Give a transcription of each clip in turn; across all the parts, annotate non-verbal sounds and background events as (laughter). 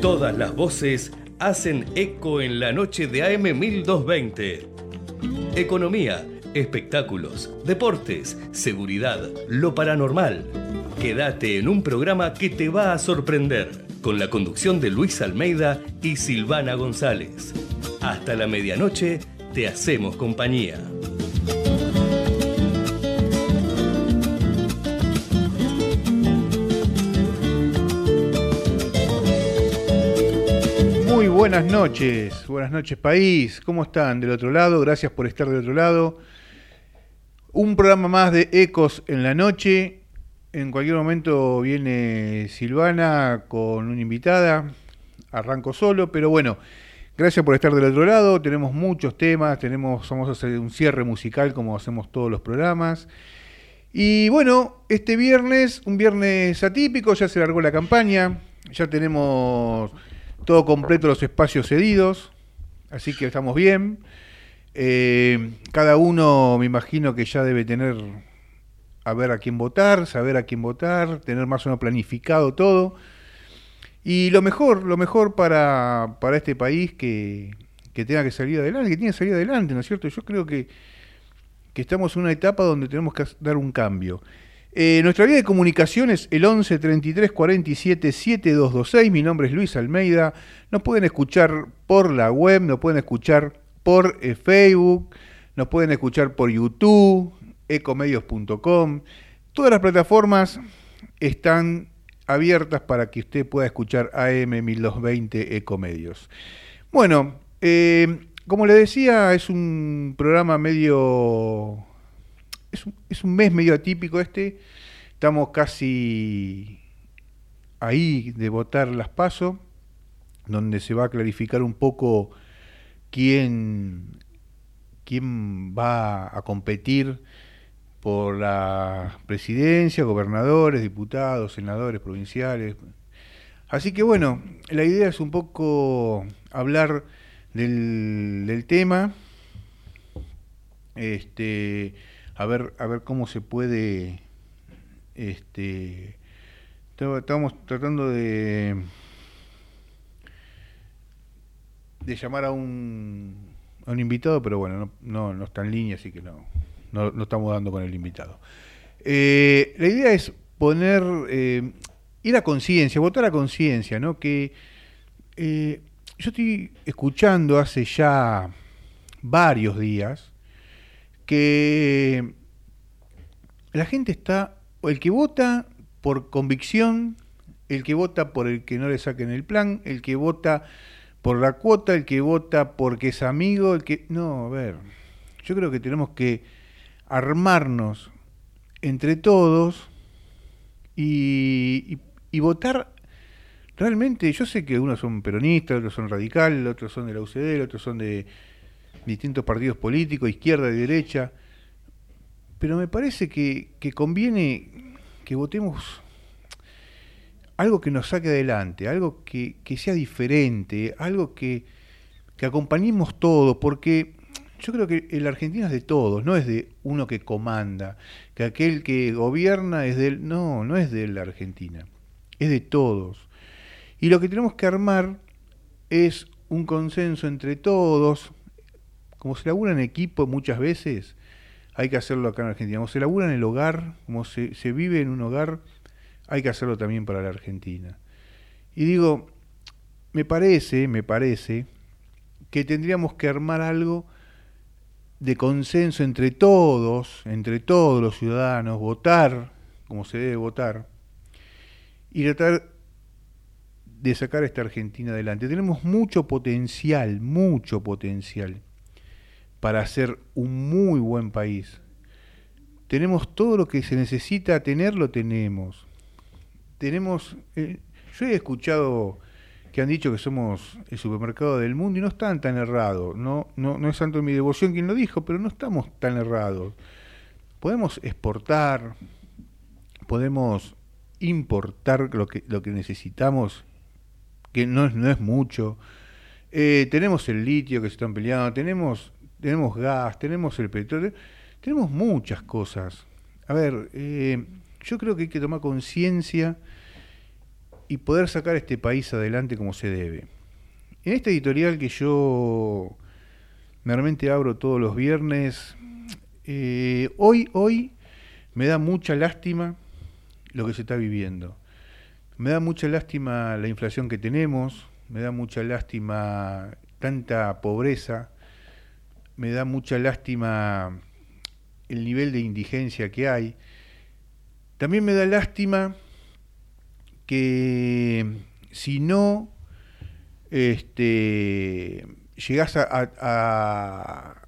Todas las voces hacen eco en la noche de AM 1220. Economía, espectáculos, deportes, seguridad, lo paranormal. Quédate en un programa que te va a sorprender, con la conducción de Luis Almeida y Silvana González. Hasta la medianoche te hacemos compañía. Noches, buenas noches país, ¿cómo están del otro lado? Gracias por estar del otro lado. Un programa más de Ecos en la noche. En cualquier momento viene Silvana con una invitada. Arranco solo, pero bueno, gracias por estar del otro lado. Tenemos muchos temas, tenemos, vamos a hacer un cierre musical como hacemos todos los programas. Y bueno, este viernes, un viernes atípico, ya se largó la campaña, ya tenemos todo completo los espacios cedidos, así que estamos bien. Eh, cada uno me imagino que ya debe tener a ver a quién votar, saber a quién votar, tener más o menos planificado todo. Y lo mejor, lo mejor para, para este país que, que tenga que salir adelante, que tiene que salir adelante, ¿no es cierto? Yo creo que, que estamos en una etapa donde tenemos que dar un cambio. Eh, nuestra vía de comunicación es el 11 33 47 7226. Mi nombre es Luis Almeida. Nos pueden escuchar por la web, nos pueden escuchar por eh, Facebook, nos pueden escuchar por YouTube, ecomedios.com. Todas las plataformas están abiertas para que usted pueda escuchar AM 1220 Ecomedios. Bueno, eh, como le decía, es un programa medio es un, es un mes medio atípico este. Estamos casi ahí de votar las pasos, donde se va a clarificar un poco quién, quién va a competir por la presidencia, gobernadores, diputados, senadores provinciales. Así que bueno, la idea es un poco hablar del, del tema. Este, a ver, a ver cómo se puede, este, estamos tratando de, de llamar a un, un invitado, pero bueno, no, no, no está en línea, así que no, no, no estamos dando con el invitado. Eh, la idea es poner, eh, ir a conciencia, votar a conciencia, ¿no? Que eh, yo estoy escuchando hace ya varios días que la gente está, el que vota por convicción, el que vota por el que no le saquen el plan, el que vota por la cuota, el que vota porque es amigo, el que... No, a ver, yo creo que tenemos que armarnos entre todos y, y, votar realmente, yo sé que unos son peronistas, otros son radicales, otros son de la UCD, otros son de distintos partidos políticos, izquierda y derecha, pero me parece que, conviene que votemos algo que nos saque adelante, algo que, sea diferente, algo que, que acompañemos todo, porque yo creo que el argentino es de todos, no es de uno que comanda, que aquel que gobierna es del... No, no es de la Argentina, es de todos. Y lo que tenemos que armar es un consenso entre todos, como se labura en equipo muchas veces, hay que hacerlo acá en Argentina. Como se labura en el hogar, como se, se vive en un hogar, hay que hacerlo también para la Argentina. Y digo, me parece, me parece, que tendríamos que armar algo de consenso entre todos, entre todos los ciudadanos, votar como se debe votar, y tratar de sacar a esta Argentina adelante. Tenemos mucho potencial, mucho potencial para ser un muy buen país. Tenemos todo lo que se necesita tener, lo tenemos. Tenemos, eh, yo he escuchado que han dicho que somos el supermercado del mundo y no están tan errados. No, no, es tanto mi devoción quien lo dijo, pero no estamos tan errados. Podemos exportar, podemos importar lo que, lo que necesitamos, que no, no es mucho. Eh, tenemos el litio que se están peleando, tenemos tenemos gas, tenemos el petróleo, tenemos muchas cosas. A ver, eh, yo creo que hay que tomar conciencia y poder sacar este país adelante como se debe. En este editorial que yo normalmente abro todos los viernes, eh, hoy, hoy me da mucha lástima lo que se está viviendo. Me da mucha lástima la inflación que tenemos, me da mucha lástima tanta pobreza, me da mucha lástima el nivel de indigencia que hay. También me da lástima que si no este, llegás a,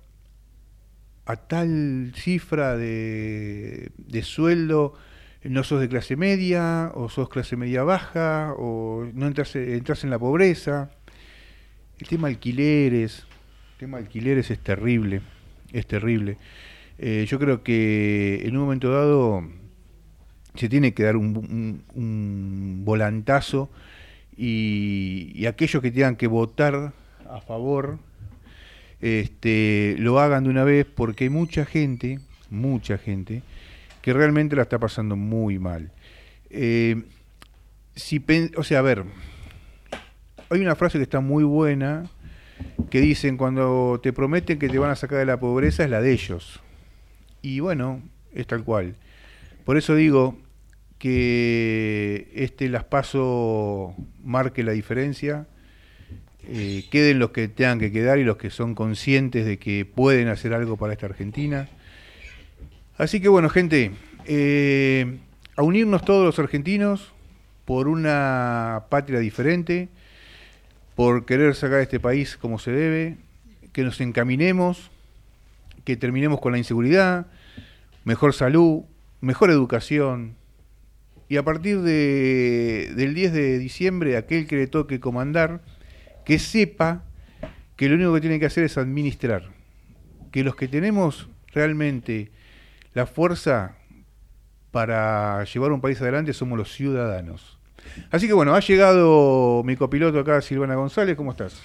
tal cifra de, de, sueldo, no sos de clase media, o sos clase media baja, o no entras, entras en la pobreza. El tema alquileres, tema alquileres es terrible, es terrible. Eh, yo creo que en un momento dado se tiene que dar un, volantazo y, aquellos que tengan que votar a favor este, lo hagan de una vez porque hay mucha gente, mucha gente, que realmente la está pasando muy mal. Eh, si, o sea, a ver, hay una frase que está muy buena que dicen cuando te prometen que te van a sacar de la pobreza es la de ellos. Y bueno, es tal cual. Por eso digo que este las paso marque la diferencia. Eh, queden los que tengan que quedar y los que son conscientes de que pueden hacer algo para esta Argentina. Así que bueno, gente, eh, a unirnos todos los argentinos por una patria diferente, por querer sacar este país como se debe, que nos encaminemos, que terminemos con la inseguridad, mejor salud, mejor educación. Y a partir de, del 10 de diciembre, aquel que le toque comandar, que sepa que lo único que tiene que hacer es administrar. Que los que tenemos realmente la fuerza para llevar un país adelante somos los ciudadanos. Así que bueno, ha llegado mi copiloto acá, Silvana González, ¿cómo estás?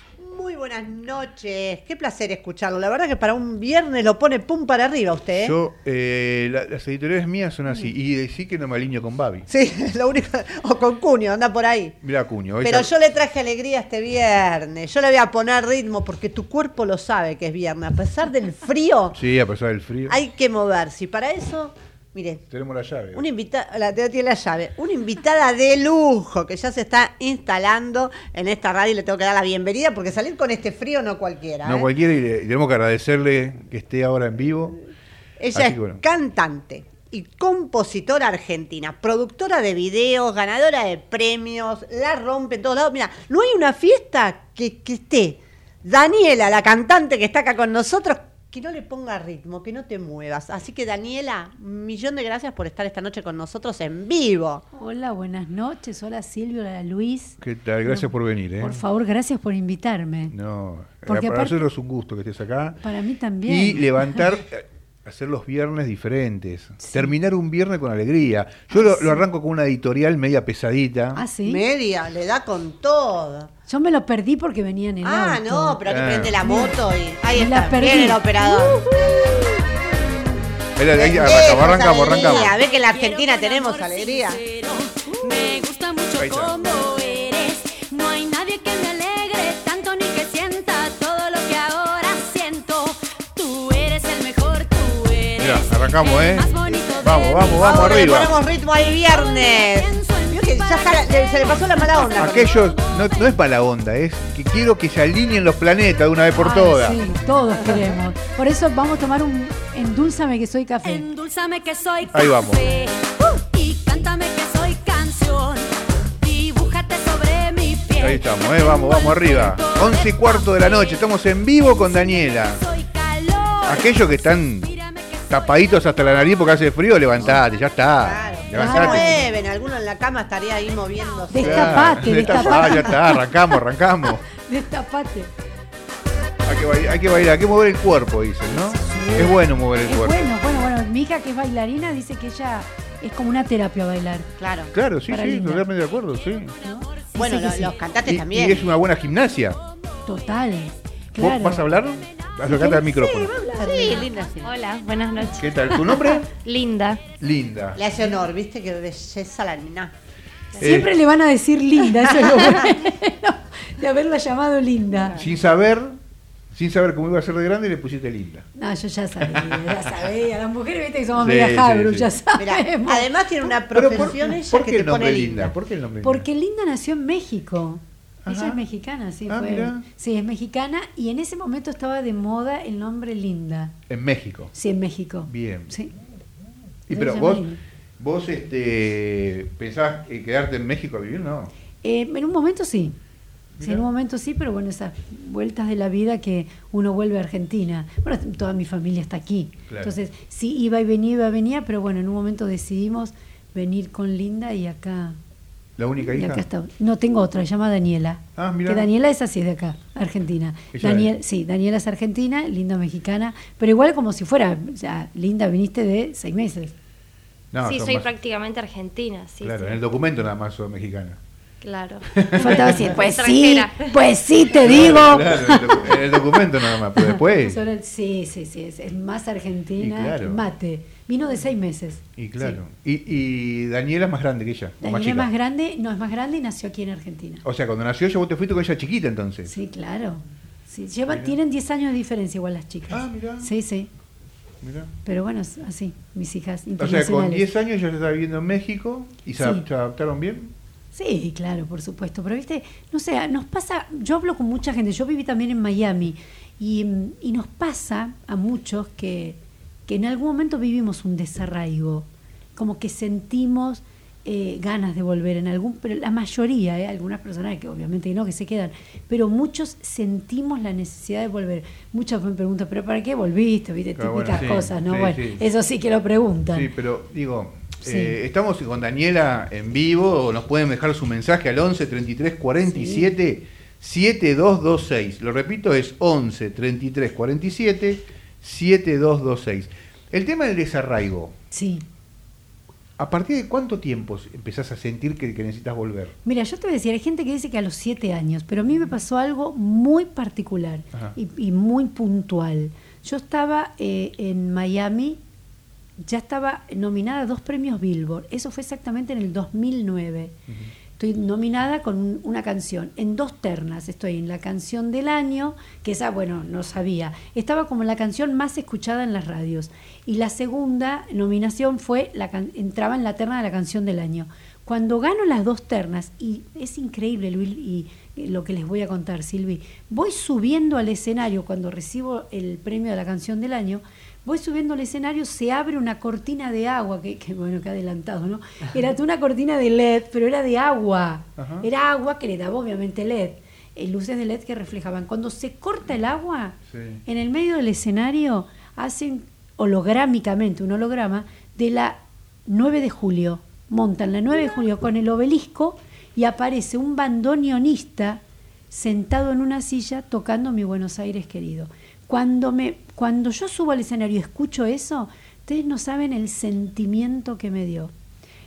buenas noches. Qué placer escucharlo. La verdad que para un viernes lo pone pum para arriba usted. ¿eh? Yo, eh, las editoriales mías son así. Y decir que no me alineo con Babi. Sí, (laughs) lo único. O con Cuño, anda por ahí. Mira, Cuño. Pero yo le traje alegría este viernes. Yo le voy a poner ritmo porque tu cuerpo lo sabe que es viernes. A pesar del frío. (laughs) Sí, a pesar del frío. Hay que moverse. Y para eso Mire. Tenemos la llave. Una invitada, la tiene la llave. Una invitada de lujo que ya se está instalando en esta radio y le tengo que dar la bienvenida porque salir con este frío no cualquiera. No ¿eh? cualquiera y, tenemos que agradecerle que esté ahora en vivo. Ella es cantante y compositora argentina, productora de videos, ganadora de premios, la rompe en todos lados. Mira, no hay una fiesta que, que esté Daniela, la cantante que está acá con nosotros, que no le ponga ritmo, que no te muevas. Así que Daniela, un millón de gracias por estar esta noche con nosotros en vivo. Hola, buenas noches. Hola Silvio, hola Luis. ¿Qué tal? Gracias por venir. ¿eh? Por favor, gracias por invitarme. No, Porque para nosotros es un gusto que estés acá. Para mí también. Y levantar (laughs) hacer los viernes diferentes. Terminar un viernes con alegría. Yo lo, ah, arranco con una editorial media pesadita. Ah, sí. Media, le da con todo. Yo me lo perdí porque venía en el Ah, no, pero que ah. prende la moto y ahí está. La perdí. el operador. ahí, arrancamos, arrancamos, arrancamos. A ver que en la Argentina tenemos alegría. Me gusta mucho arrancamos, ¿eh? Vamos, vamos, vamos, arriba. ponemos ritmo ahí viernes ya se le pasó la mala onda. Aquellos, no, no, es mala onda, es que quiero que se alineen los planetas de una vez por todas. Sí, todos queremos. Por eso vamos a tomar un Endulzame que soy café. Endulzame que soy café. Ahí vamos. y cántame que soy canción. Dibújate sobre mi piel. Ahí estamos, ¿eh? vamos, vamos arriba. Once y cuarto de la noche, estamos en vivo con Daniela. Aquellos que están tapaditos hasta la nariz porque hace frío, levantate, ya está. Claro. Se mueven, alguno en la cama estaría ahí moviéndose. Destapate, destapate. ya está, arrancamos, arrancamos. (laughs) Destapate. Hay que, bailar, hay que bailar, hay que mover el cuerpo, dicen, ¿no? Es bueno mover el cuerpo. Bueno, bueno, bueno. Mi hija que es bailarina dice que ella es como una terapia bailar. Claro. Claro, sí, sí, totalmente de acuerdo, sí. Bueno, los cantantes también. Y es una buena gimnasia. Total. ¿Vos vas a hablar? Acercate al micrófono. Sí, linda. Hola, buenas noches. ¿Qué tal? ¿Tu nombre? (laughs) Linda. Linda. Le hace honor, viste, que belleza la mina. Siempre le van a decir linda, eso es lo bueno (laughs) de haberla llamado linda. Sin saber, sin saber cómo iba a ser de grande, le pusiste linda. No, yo ya sabía, ya sabía. Las mujeres, viste que somos Sí, media sí, jabru, sí. ya Mirá, sabemos. además tiene una Pero por, profesión ella ¿por que qué te el nombre pone linda? linda. ¿Por qué el nombre Porque Linda nació en México. Ella Ajá. es mexicana, sí, Ah, fue. mirá. Sí, es mexicana y en ese momento estaba de moda el nombre Linda. En México. Sí, en México. Bien. Sí. Y pero vos, vos este, pensabas quedarte en México a vivir, ¿no? Eh, en un momento sí. Sí, en un momento sí, pero bueno, esas vueltas de la vida que uno vuelve a Argentina. Bueno, toda mi familia está aquí. Claro. Entonces, sí, iba y venía, iba y venía, pero bueno, en un momento decidimos venir con Linda y acá. La única hija. acá está. No, tengo otra, se llama Daniela. Ah, mirá. Que Daniela es así de acá, Argentina. Daniel, sí, Daniela es argentina, Linda mexicana, pero igual como si fuera, sea, Linda viniste de seis meses. No, sí, soy más- prácticamente argentina, sí. Claro, sí. en el documento nada más sos mexicana. Claro. (laughs) Faltaba decir, pues sí, Extranjera. pues sí, te digo. Claro, en el, docu- en el documento nada más, pero después. (laughs) Sí, sí, sí, es, es más argentina Y claro. mate. Vino de seis meses. Y claro. Y, y Daniela es más grande que ella. Daniela es más grande, no es más grande y nació aquí en Argentina. O sea, cuando nació ella vos te fuiste con ella chiquita entonces. Sí, claro. Sí, lleva, tienen 10 años de diferencia igual las chicas. Ah, mirá. Sí, sí. Mirá. Pero bueno, es así, mis hijas O sea, con internacionales. 10 años ella estaba viviendo en México y se, Sí. se adaptaron bien. Sí, claro, por supuesto. Pero viste, no sé, nos pasa, yo hablo con mucha gente, yo viví también en Miami y, y nos pasa a muchos que, que en algún momento vivimos un desarraigo, como que sentimos eh, ganas de volver en algún, pero la mayoría, eh, algunas personas que obviamente no, que se quedan, pero muchos sentimos la necesidad de volver. Muchos me preguntan, pero ¿para qué volviste? ¿Viste? Ah, bueno, Típicas sí, cosas, ¿no? sí, bueno, sí. eso sí que lo preguntan. Sí, pero digo, Sí. eh, estamos con Daniela en vivo, nos pueden dejar su mensaje al 11 33 47 7226. Lo repito, es 11 33 47 7226. El tema del desarraigo, sí. ¿a partir de cuánto tiempo empezás a sentir que, que necesitas volver? Mira, yo te voy a decir, hay gente que dice que a los siete años, pero a mí me pasó algo muy particular y muy puntual. Yo estaba eh, en Miami, ya estaba nominada a dos premios Billboard, eso fue exactamente en el 2009. Estoy nominada con un- una canción, en dos ternas. Estoy en la canción del año, que esa, bueno, no sabía. Estaba como la canción más escuchada en las radios. Y la segunda nominación fue, la entraba en la terna de la canción del año. Cuando gano las dos ternas, y es increíble, Luis, y eh, lo que les voy a contar, Silvi, voy subiendo al escenario cuando recibo el premio de la canción del año, voy subiendo al escenario, se abre una cortina de agua, que, que bueno, que adelantado, ¿no? Era una cortina de LED, pero era de agua. Ajá. Era agua que le daba obviamente LED, eh, luces de LED que reflejaban. Cuando se corta el agua, Sí. en el medio del escenario hacen holográmicamente un holograma de la 9 de julio. Montan la 9 de julio con el obelisco y aparece un bandoneonista sentado en una silla tocando mi Buenos Aires querido. Cuando, me, cuando yo subo al escenario y escucho eso, ustedes no saben el sentimiento que me dio.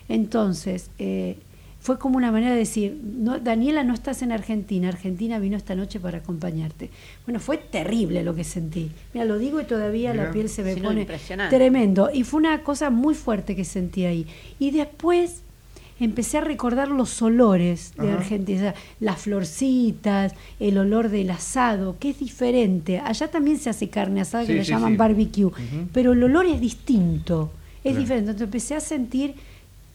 Entonces, eh, fue como una manera de decir, no, Daniela, no estás en Argentina, Argentina vino esta noche para acompañarte. Bueno, fue terrible lo que sentí. Mira, lo digo y todavía Mirá. la piel se me pone impresionante. tremendo. Y fue una cosa muy fuerte que sentí ahí. Y después empecé a recordar los olores de Ajá. Argentina, las florcitas, el olor del asado, que es diferente. Allá también se hace carne asada que le sí, llaman sí. barbecue, pero el olor es distinto, es diferente. Entonces empecé a sentir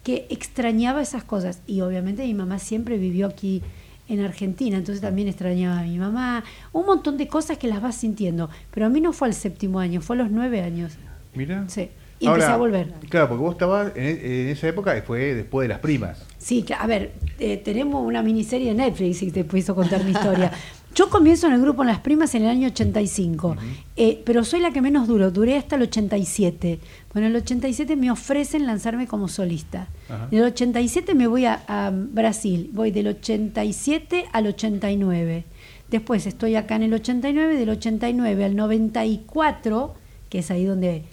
que extrañaba esas cosas. Y obviamente mi mamá siempre vivió aquí en Argentina, entonces también extrañaba a mi mamá, un montón de cosas que las vas sintiendo. Pero a mí no fue al séptimo año, fue a los nueve años. Mira. Sí. Y empecé a volver. Claro, porque vos estabas en, en esa época, fue después de las primas. Sí, a ver, eh, tenemos una miniserie de Netflix, si te puedo contar mi historia. (laughs) Yo comienzo en el grupo en Las Primas en el año 85, eh, pero soy la que menos duro, duré hasta el 87. Bueno, en el 87 me ofrecen lanzarme como solista. Ajá. En el 87 me voy a, a Brasil, voy del 87 al 89. Después estoy acá en el 89, del 89 al 94, que es ahí donde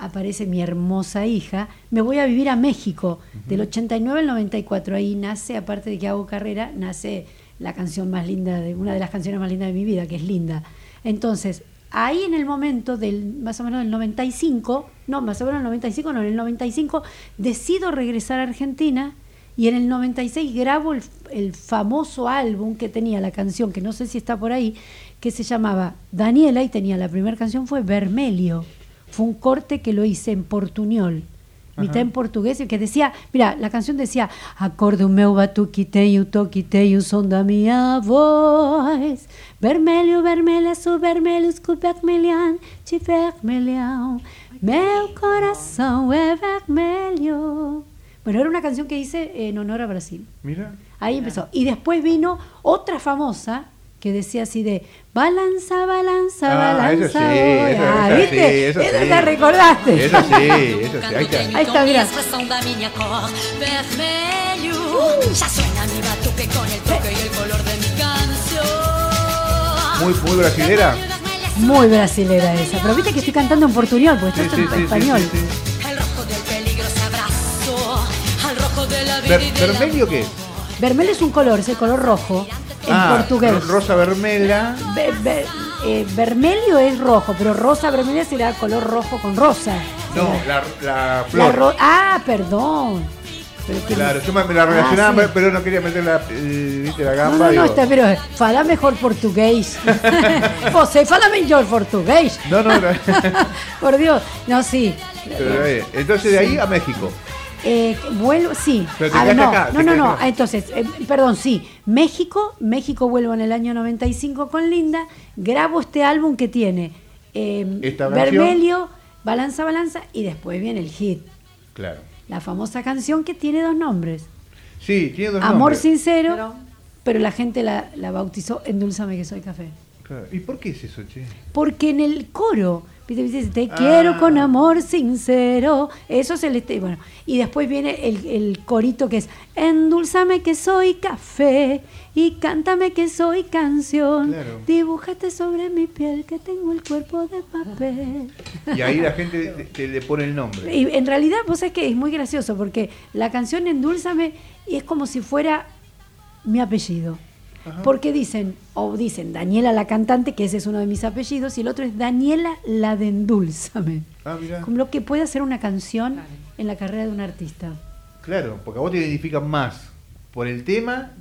aparece mi hermosa hija, me voy a vivir a México, del 89 al 94. Ahí nace, aparte de que hago carrera, nace la canción más linda, de una de las canciones más lindas de mi vida, que es Linda. Entonces, ahí en el momento del más o menos del 95, no, más o menos el 95, no, en el 95 decido regresar a Argentina Y en el 96 grabo el, el famoso álbum que tenía la canción, que no sé si está por ahí, que se llamaba Daniela y tenía la primera canción fue Vermelio. Fue un corte que lo hice en portuñol, mitad en portugués, y que decía, mira, la canción decía, acorde o meu batuque tem o toque tem o som da minha voz. Vermelho, vermelho, azul, vermelho, escuro, vermelhão, de vermelhão. Meu coração é vermelho. Bueno, era una canción que hice en honor a Brasil. Mira. Ahí empezó. Y después vino otra famosa que decía así de balanza, balanza, Ah, balanza. eso sí, voy". eso- Ah, ¿viste? sí, eso Esa sí. te recordaste. Eso sí, (laughs) eso sí. Ahí está. Ahí está, mira. suena mi batuque con el toque y el color de mi canción. Muy, muy brasilera. Muy brasilera esa. Pero viste que estoy cantando en portuñol, porque esto sí, es sí, en español. sí, sí. El rojo del peligro se abrazó al rojo de la vida Ver- y del ¿Vermelho qué? Vermelho es un color, es el color rojo en Ah, portugués. ro- Rosa vermela. Ve- ve- eh, vermelho es rojo, pero rosa vermelha será color rojo con rosa. No, la, la La flor. ro- ah, perdón. Pero Claro, yo me, la relacionaba, Ah, sí. pero no quería meter la, eh, ¿viste, la No, gamba. no, no, digo, está, pero fala mejor portugués. (laughs) (laughs) Você fala mejor portugués. No, no, no. (laughs) Por Dios. No, sí. Pero, eh, Entonces de ahí a México. Eh, vuelvo, sí. Pero te A ver, quedaste no, acá, no, te no, quedaste no. acá. Entonces, eh, perdón, sí. México, México vuelvo en el año 95 con Linda. Grabo este álbum que tiene eh. Vermelio, Balanza, Balanza y después viene el hit. Claro. La famosa canción que tiene dos nombres. Sí, tiene dos Amor nombres. sincero, Pero- pero la gente la, la bautizó Endulzame que soy café. Claro. ¿Y por qué es eso, che? Porque en el coro. Dice, te Ah. quiero con amor sincero. Eso es el este, bueno. Y después viene el, el corito que es Endulzame que soy café y cántame que soy canción. Claro. Dibújate sobre mi piel que tengo el cuerpo de papel. Y ahí la gente (laughs) te- le pone el nombre. Y en realidad, vos sabés que es muy gracioso porque la canción Endulzame es como si fuera mi apellido. Porque dicen, o dicen Daniela la cantante, que ese es uno de mis apellidos, y el otro es Daniela la de Endulzame. Ah, mirá. Como lo que puede hacer una canción en la carrera de un artista. Claro, porque a vos te identifican más por el tema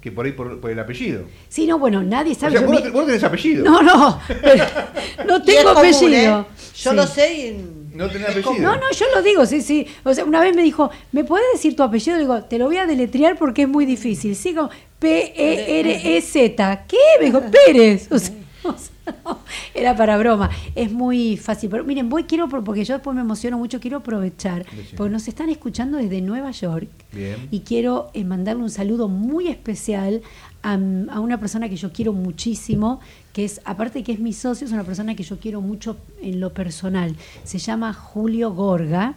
que por ahí por, por el apellido. Sí, no, bueno, nadie O sabe. sea, yo vos, mi- no, vos no tenés apellido. No, no, pero (laughs) no tengo común, apellido. ¿eh? Yo Sí. lo sé y... No tenés apellido. No, no, yo lo digo, sí, sí. O sea, una vez me dijo, ¿me puedes decir tu apellido? Le digo, te lo voy a deletrear porque es muy difícil. Sigo P-E-R-E-Z. ¿Qué? Me dijo, Pérez. O sea, (laughs) o sea, no, era para broma. Es muy fácil. Pero miren, voy, quiero, porque yo después me emociono mucho, quiero aprovechar, porque nos están escuchando desde Nueva York. Bien. Y quiero eh, mandarle un saludo muy especial a, a una persona que yo quiero muchísimo, que es, aparte de que es mi socio, es una persona que yo quiero mucho en lo personal. Se llama Julio Gorga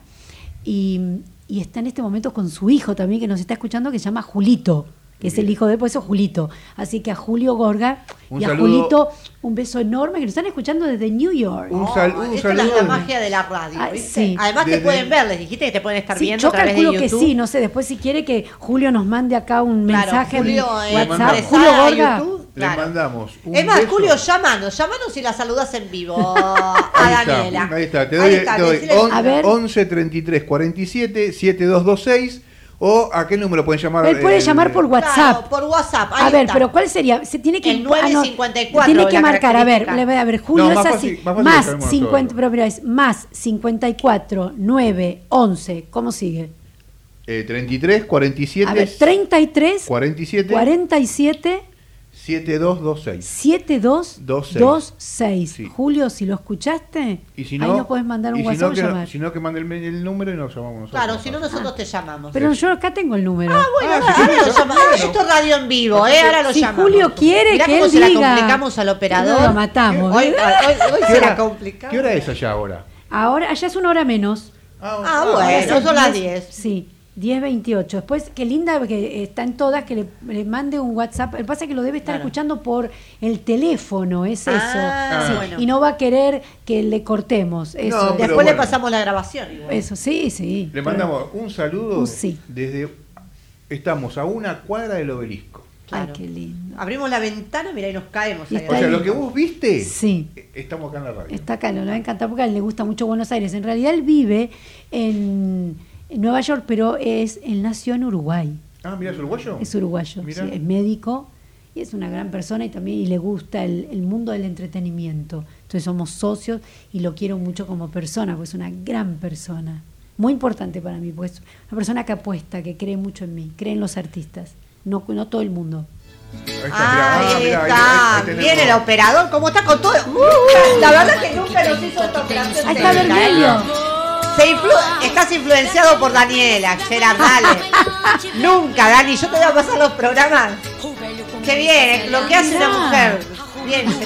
y, y está en este momento con su hijo también, que nos está escuchando, que se llama Julito, que es el hijo de, por eso Julito. Así que a Julio Gorga Un y a saludo. Julito, un beso enorme, que nos están escuchando desde New York. Un Oh, sal- un esta es la, saludo. la magia de la radio, Ah, ¿viste? sí. Además Desde- te pueden ver, les dijiste que te pueden estar Sí, viendo yo a través calculo de que sí, no sé, después si quiere que Julio nos mande acá un Claro, mensaje Julio, en eh, WhatsApp. Julio Gorga. YouTube, Le mandamos un es más, beso. Julio, llámanos, llámanos y la saludas en vivo (laughs) a Ahí Daniela. está, ahí está. Te Ahí doy, está, te doy on- A ver. 11 33 47 7226 o a qué número pueden llamar. Él puede eh, llamar por Claro, WhatsApp. por WhatsApp. ahí A ver, está. pero ¿cuál sería? Se tiene que El ah, no, 954, Tiene que marcar, a ver, le voy a ver, Julio No, más es fácil- así. más fácil más lo sabemos 50, nosotros. pero mira, es más 54 9 11, ¿cómo sigue? eh, 33 47 A ver, 33 47 47 7226. 7226. Sí. Julio, si lo escuchaste, Y si no, ahí nos puedes mandar un y si WhatsApp no, o que, llamar. si no, que mande el, el número y nos llamamos nosotros. Claro, si no, nosotros te llamamos. Pero yo acá tengo el número. Ah, bueno, Ah, ahora, si ahora lo llamamos. bueno. Esto es radio en vivo, ¿eh? Ahora lo Si llamamos. Julio quiere Mirá que cómo él se diga. la complicamos al operador. No, lo matamos, Hoy, hoy, hoy ¿Qué se la hora, complicamos. ¿Qué hora es allá ahora? Ahora, allá es una hora menos. Ah, bueno, son las 10. Sí, 10.28. Después, qué linda que está en todas, que le, le mande un WhatsApp. Lo que pasa es que lo debe estar Claro. escuchando por el teléfono, es Ah, eso. Sí, bueno. Y no va a querer que le cortemos. Eso, No, Después le pasamos la grabación. igual. eso sí, sí. Le Pero- mandamos un saludo sí. desde. Estamos a una cuadra del obelisco. Ay, Claro. qué lindo. Abrimos la ventana, mira, y nos caemos. Y ahí O sea, lo que vos viste, Sí. estamos acá en la radio. Está acá, lo va a encantar porque a él le gusta mucho Buenos Aires. En realidad él vive en, en Nueva York, pero es, él nació en Uruguay. Ah, mira, es uruguayo. Es uruguayo, sí, es médico y es una gran persona y también y le gusta el, el mundo del entretenimiento. Entonces somos socios y lo quiero mucho como persona, porque es una gran persona. Muy importante para mí, porque es una persona que apuesta, que cree mucho en mí, cree en los artistas. No, no todo el mundo. Ahí está. Ahí Ah, mirá, ahí. Viene el operador, ¿cómo está con todo? Uh, la verdad que nunca nos hizo esta operación. Ahí está. Vermelio. Se influ- estás influenciado por Daniela, Gerard, dale. Nunca, Dani, yo te voy a pasar los programas. Qué bien, lo que hace una mujer. Bien.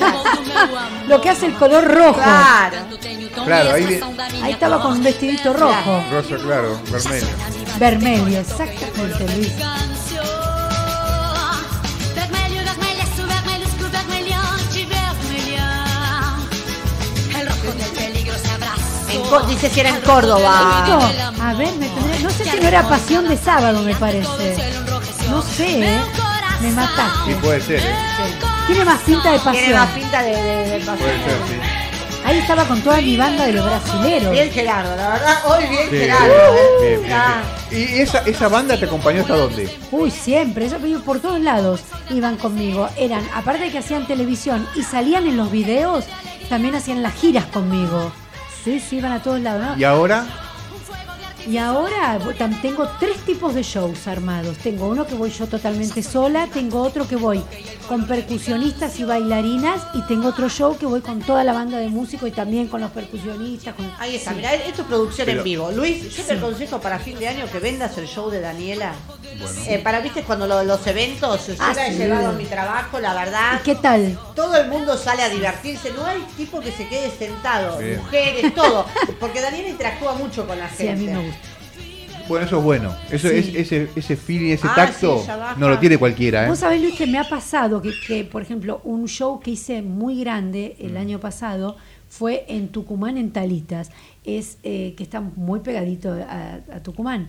Lo que hace el color rojo. Claro. Claro, ahí vi- Ahí estaba con un vestidito rojo. Rosa, claro, vermelho. Vermelho, exactamente, Luis. Dice si era en Córdoba. Esto, a ver, me tendré- no sé si no era pasión de sábado, me parece. No sé, ¿eh? Me Sí, mataste. puede ser, ¿eh? Tiene más pinta de Tiene más pasión. pinta de, de, de pasión. Puede ser, sí. Ahí estaba con toda mi banda de los brasileros. Bien Gerardo, la verdad, hoy bien Sí, Gerardo. bien, ¿eh? bien, bien, bien. ¿Y esa, esa banda te acompañó hasta dónde? Uy, siempre, ellos venían por todos lados, iban conmigo. Eran, aparte de que hacían televisión y salían en los videos, también hacían las giras conmigo. Sí, sí, iban a todos lados. ¿Y ahora? Y ahora tengo tres tipos de shows armados. Tengo uno que voy yo totalmente sola, tengo otro que voy con percusionistas y bailarinas y tengo otro show que voy con toda la banda de músicos y también con los percusionistas. con- Ahí está, Sí. mirá, esto es producción Pero- en vivo. Luis, yo te aconsejo para fin de año que vendas el show de Daniela. Eh, para, viste, cuando lo- los eventos, yo Ah, la he sí. llevado a mi trabajo, la verdad. ¿Y qué tal? Todo el mundo sale a divertirse, no hay tipo que se quede sentado, Bien. mujeres, todo. Porque Daniela interactúa mucho con la gente. Sí, a mí me gusta. Bueno, eso es bueno. Eso Sí. es, ese, ese feeling, ese Ah, tacto, sí, no lo tiene cualquiera, ¿eh? Vos sabés, Luis, que me ha pasado que, que, por ejemplo, un show que hice muy grande Mm. el año pasado fue en Tucumán, en Talitas, es eh, que está muy pegadito a, a Tucumán.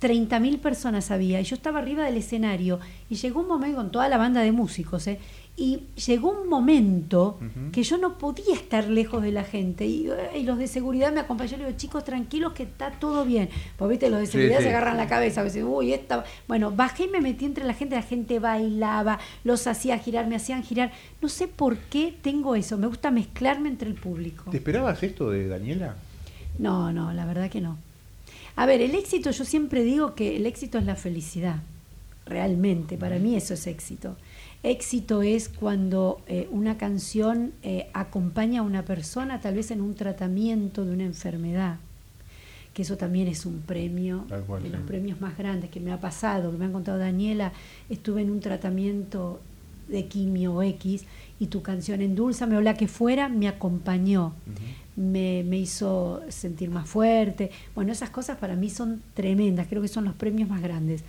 30.000 personas había y yo estaba arriba del escenario y llegó un momento con toda la banda de músicos, ¿eh? Y llegó un momento que yo no podía estar lejos de la gente y, eh, y los de seguridad me acompañaron y digo, chicos, tranquilos que está todo bien. Pues viste, los de seguridad sí. se agarran la cabeza, a veces, uy, esta... Bueno, bajé y me metí entre la gente, la gente bailaba, los hacía girar, me hacían girar. No sé por qué tengo eso, me gusta mezclarme entre el público. ¿Te esperabas esto de Daniela? No, no, la verdad que no. A ver, el éxito, yo siempre digo que el éxito es la felicidad. Realmente, para mí eso es éxito. Éxito es cuando eh, una canción eh, acompaña a una persona, tal vez en un tratamiento de una enfermedad. Que eso también es un premio, cual, de sí. los premios más grandes que me ha pasado, que me han contado Daniela. Estuve en un tratamiento de quimio X y tu canción Endulzame o la que fuera me acompañó me, me hizo sentir más fuerte. Bueno, esas cosas para mí son tremendas, creo que son los premios más grandes.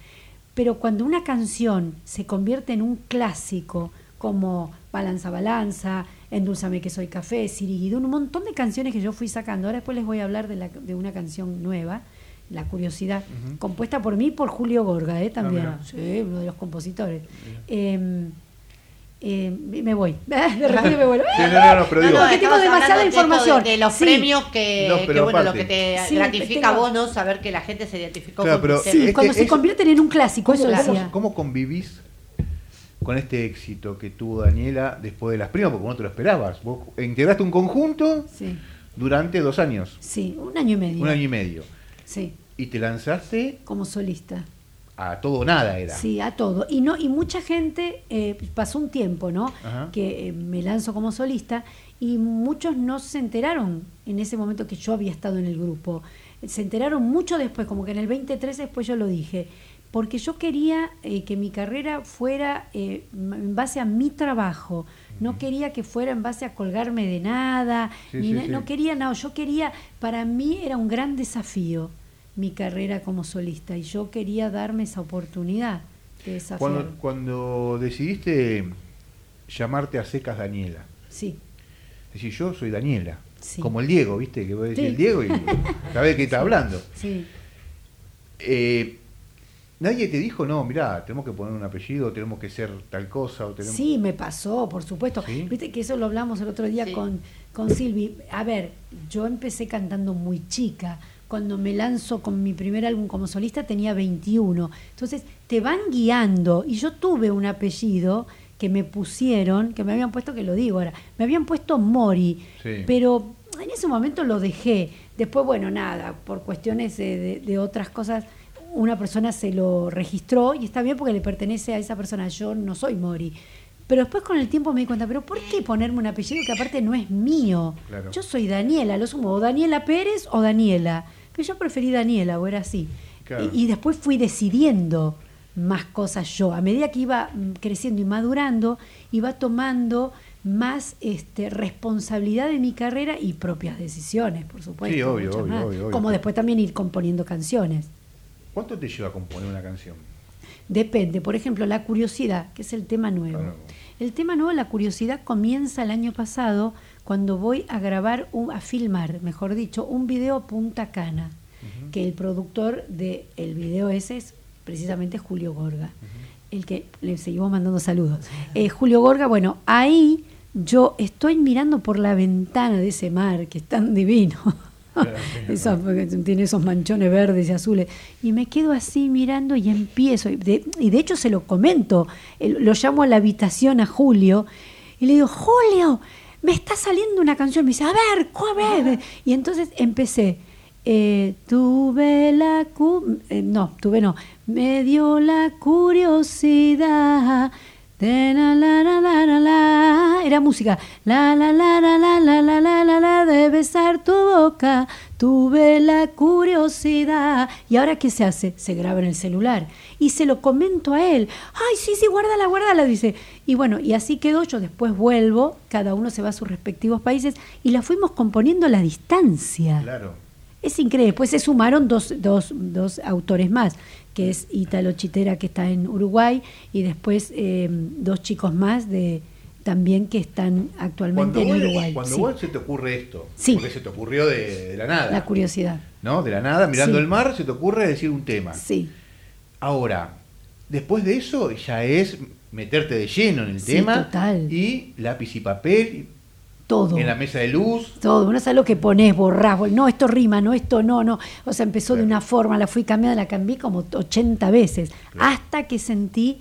Pero cuando una canción se convierte en un clásico, como Balanza Balanza, Endulzame que soy café, Siriguidún, un montón de canciones que yo fui sacando. Ahora después les voy a hablar de, la- de una canción nueva, La Curiosidad, compuesta por mí y por Julio Gorga, ¿eh? también. mira. sí, uno de los compositores. Eh, eh, me voy, (laughs) de repente me vuelvo. Sí, no, no, no, pero digo, Porque tengo demasiada información. De, de los Sí. premios que, No, que, bueno, lo que te Sí, gratifica tengo- a vos, ¿no? Saber que la gente se identificó Claro, con pero- Sí. Este cuando se es- convierten en un clásico, ¿Cómo, eso cómo- decía. cómo convivís con este éxito que tuvo Daniela después de las primas? Porque no te lo esperabas. Vos integraste un conjunto Sí, durante dos años, sí, un año y medio. un año y medio. Sí, Y te lanzaste como solista. A todo o nada, era. Sí, a todo. Y no y mucha gente, eh, pasó un tiempo, ¿no? Ajá. Que eh, me lanzo como solista y muchos no se enteraron en ese momento que yo había estado en el grupo. Se enteraron mucho después, como que en el 2013 después yo lo dije. Porque yo quería eh, que mi carrera fuera eh, en base a mi trabajo. No quería que fuera en base a colgarme de nada. Sí, ni sí, na- sí. No quería, no, yo quería, para mí era un gran desafío mi carrera como solista y yo quería darme esa oportunidad de. Cuando, cuando decidiste llamarte a secas Daniela, Sí, es decir, yo soy Daniela, Sí. como el Diego, ¿viste? Que vos decís Sí. el Diego y sabés de qué está (laughs) hablando. sí. Eh, Nadie te dijo, no, mirá, tenemos que poner un apellido, tenemos que ser tal cosa. O tenemos... Sí, me pasó, por supuesto. ¿Sí? Viste que eso lo hablamos el otro día Sí. con, con Silvi. A ver, yo empecé cantando muy chica, cuando me lanzo con mi primer álbum como solista tenía 21. Entonces te van guiando y yo tuve un apellido que me pusieron, que me habían puesto, que lo digo ahora, me habían puesto Mori, Sí. pero en ese momento lo dejé. Después, bueno, nada, por cuestiones de, de- de otras cosas, una persona se lo registró y está bien porque le pertenece a esa persona. Yo no soy Mori. Pero después con el tiempo me di cuenta, pero ¿por qué ponerme un apellido que aparte no es mío? Claro. Yo soy Daniela, lo sumo, o Daniela Pérez o Daniela. Pero yo preferí Daniela, o era así. Claro. Y, y después fui decidiendo más cosas yo. A medida que iba mm, creciendo y madurando, iba tomando más este, responsabilidad de mi carrera y propias decisiones, por supuesto. Sí, obvio, obvio, obvio, obvio. Como después también ir componiendo canciones. ¿Cuánto te lleva a componer una canción? Depende, por ejemplo, la curiosidad, que es el tema nuevo. Claro. El tema nuevo, la curiosidad, comienza el año pasado cuando voy a grabar, un- a filmar, mejor dicho, un video Punta Cana, que el productor del el video ese es precisamente Julio Gorga, el que le seguimos mandando saludos. Eh, Julio Gorga, bueno, ahí yo estoy mirando por la ventana de ese mar que es tan divino. (laughs) Esa- tiene esos manchones verdes y azules. Y me quedo así mirando y empiezo. Y de, y de hecho se lo comento. Lo llamo a la habitación a Julio y le digo, Julio, me está saliendo una canción. Me dice, a ver, ver. Y entonces empecé. eh, tuve la... cu- eh, no, tuve no. Me dio la curiosidad. De la, la, la, la, la, la. Era música. La la la la la la la la la la de besar tu boca. Tuve la curiosidad. ¿Y ahora qué se hace? Se graba en el celular. Y se lo comento a él. Ay, sí, sí, guárdala, guárdala, dice. Y bueno, y así quedó. Yo después vuelvo. Cada uno se va a sus respectivos países. Y la fuimos componiendo a la distancia. Claro. Es increíble. Después se sumaron dos, dos, dos autores más, que es Ítalo Chitera, que está en Uruguay, y después eh, dos chicos más de también que están actualmente en vos, Uruguay. cuando Sí, vos se te ocurre esto, Sí. porque se te ocurrió de, de la nada, la curiosidad. ¿no? De la nada, mirando Sí. el mar, se te ocurre decir un tema. Sí, Ahora, después de eso ya es meterte de lleno en el tema total. y lápiz y papel todo. en la mesa de luz. Todo, no sabes lo que pones, borrás, no, esto rima, no, esto no, no. O sea, empezó de una forma, la fui cambiando, la cambié como 80 veces, hasta que sentí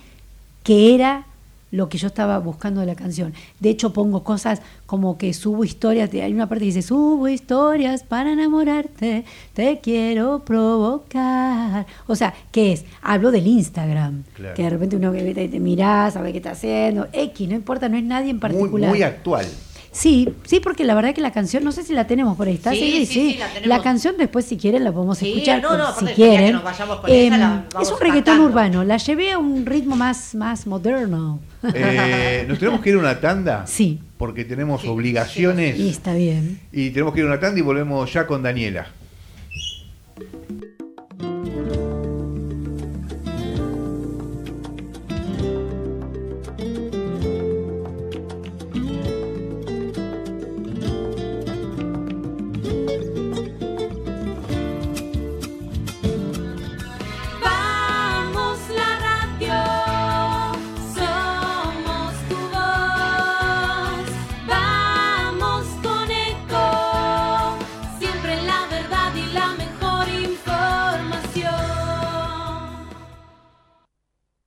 que era lo que yo estaba buscando de la canción. De hecho, pongo cosas como que subo historias, de- hay una parte que dice, subo historias para enamorarte, te quiero provocar. O sea, ¿qué es? Hablo del Instagram, Claro. que de repente uno que te, te mirás, sabe qué está haciendo, X, no importa, no es nadie en Muy, particular. muy actual. Sí, sí, porque la verdad que la canción, no sé si la tenemos por ahí, ¿está? Sí, sí, sí, la tenemos. canción después, si quieren, la podemos Sí, escuchar, no, no, si ya que quieren. nos vayamos con esa, la vamos es un reggaetón cantando. urbano, la llevé a un ritmo más, más moderno. Eh, Nos tenemos que ir a una tanda. Sí. Porque tenemos Sí, obligaciones. Y está bien. Y tenemos que ir a una tanda y volvemos ya con Daniela.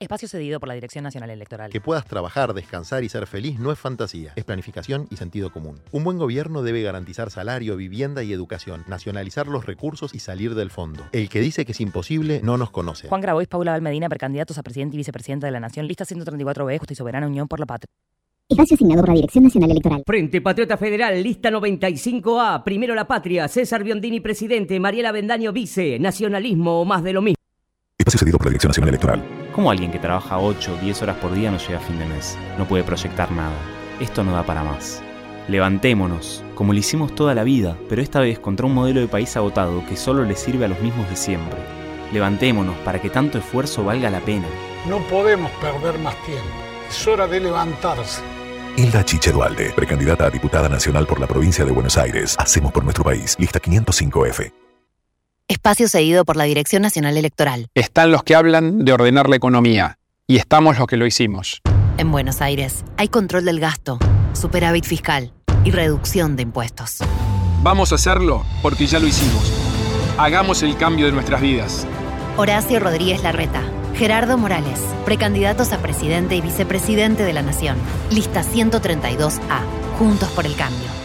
Espacio cedido por la Dirección Nacional Electoral. Que puedas trabajar, descansar y ser feliz no es fantasía, es planificación y sentido común. Un buen gobierno debe garantizar salario, vivienda y educación, nacionalizar los recursos y salir del fondo. El que dice que es imposible no nos conoce. Juan Grabois, Paula Valmedina, precandidatos a presidente y vicepresidenta de la Nación, lista 134B, Justa y Soberana Unión por la Patria. Espacio asignado por la Dirección Nacional Electoral. Frente Patriota Federal, lista 95A, Primero la Patria, César Biondini presidente, Mariela Bendaño vice, nacionalismo o más de lo mismo. Espacio cedido por la Dirección Nacional Electoral. ¿Cómo alguien que trabaja 8 o 10 horas por día no llega a fin de mes? No puede proyectar nada. Esto no da para más. Levantémonos, como lo hicimos toda la vida, pero esta vez contra un modelo de país agotado que solo le sirve a los mismos de siempre. Levantémonos para que tanto esfuerzo valga la pena. No podemos perder más tiempo. Es hora de levantarse. Hilda Chiche Dualde, precandidata a diputada nacional por la provincia de Buenos Aires. Hacemos por nuestro país. Lista 505F. Espacio cedido por la Dirección Nacional Electoral. Están los que hablan de ordenar la economía. Y estamos los que lo hicimos. En Buenos Aires hay control del gasto, superávit fiscal y reducción de impuestos. Vamos a hacerlo porque ya lo hicimos. Hagamos el cambio de nuestras vidas. Horacio Rodríguez Larreta. Gerardo Morales, precandidatos a presidente y vicepresidente de la Nación. Lista 132A. Juntos por el cambio.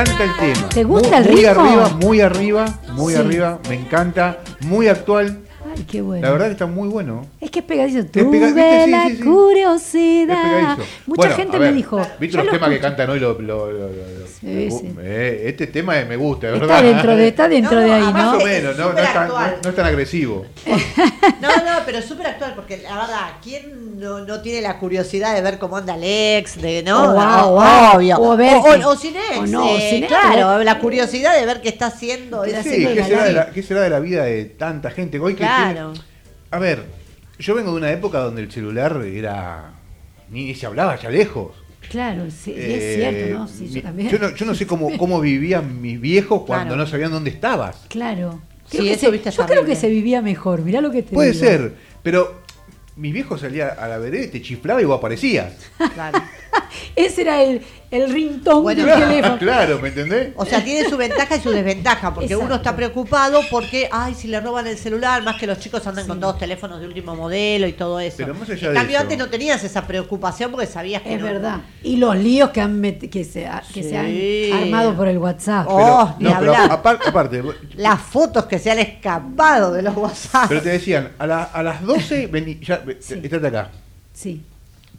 Encanta el tema. ¿Te gusta muy, el muy ritmo? arriba, muy arriba, muy Sí. arriba. Me encanta, muy actual. Ay, qué bueno. La verdad que está muy bueno. Es que es pegadizo. pega- Tuve ¿viste? Sí, la sí, sí. curiosidad. Es pegadizo. Mucha Bueno, gente ver, me dijo. ¿Viste "Ya los lo temas que escuché". cantan hoy? Lo- Sí, uh, sí. eh, este tema me gusta, Está ¿verdad? dentro de, está dentro de ahí, ¿no? Más o menos, no, no, es tan, no- no es tan agresivo. (laughs) (laughs) No, no, pero súper actual, porque la verdad, ¿quién no, no tiene la curiosidad de ver cómo anda el ex? De, ¿no? Oh, wow. Obvio. O ver o, que- o sin ex. o no, eh, sin ex. claro, la curiosidad de ver qué está haciendo. ¿Qué ese- está Sí, ¿qué será, de la, qué será de la vida de tanta gente? Hoy que Claro. tiene- a ver, yo vengo de una época donde el celular era. ni se hablaba ya lejos. Claro, sí, y Eh, es cierto, ¿no? Sí, yo mi- también. yo no, yo no sé cómo, (laughs) cómo vivían mis viejos cuando Claro. no sabían dónde estabas. Claro. Sí, Creo que eso, se- viste, es yo creo que se vivía mejor. Mirá lo que te Puede digo. ser, pero mi viejo salía a la vereda y te chiflaba y vos aparecías. (laughs) Claro. (laughs) Ese era el, el ringtone Bueno, del (laughs) Claro, teléfono. claro, ¿me entendés? O sea, tiene su ventaja y su desventaja, porque Exacto. uno está preocupado porque, ay, si le roban el celular, más que los chicos andan con todos teléfonos de último modelo y todo eso. Pero más allá en de cambio, eso- antes no tenías esa preocupación porque sabías que Es no- verdad. Y los líos que han met- que se, ha- que se Sí. han armado por el WhatsApp. Oh, ni no, pero aparte, Las fotos que se han escapado de los WhatsApp. pero te decían, a, la- a las 12, vení, ya, estate acá. Sí,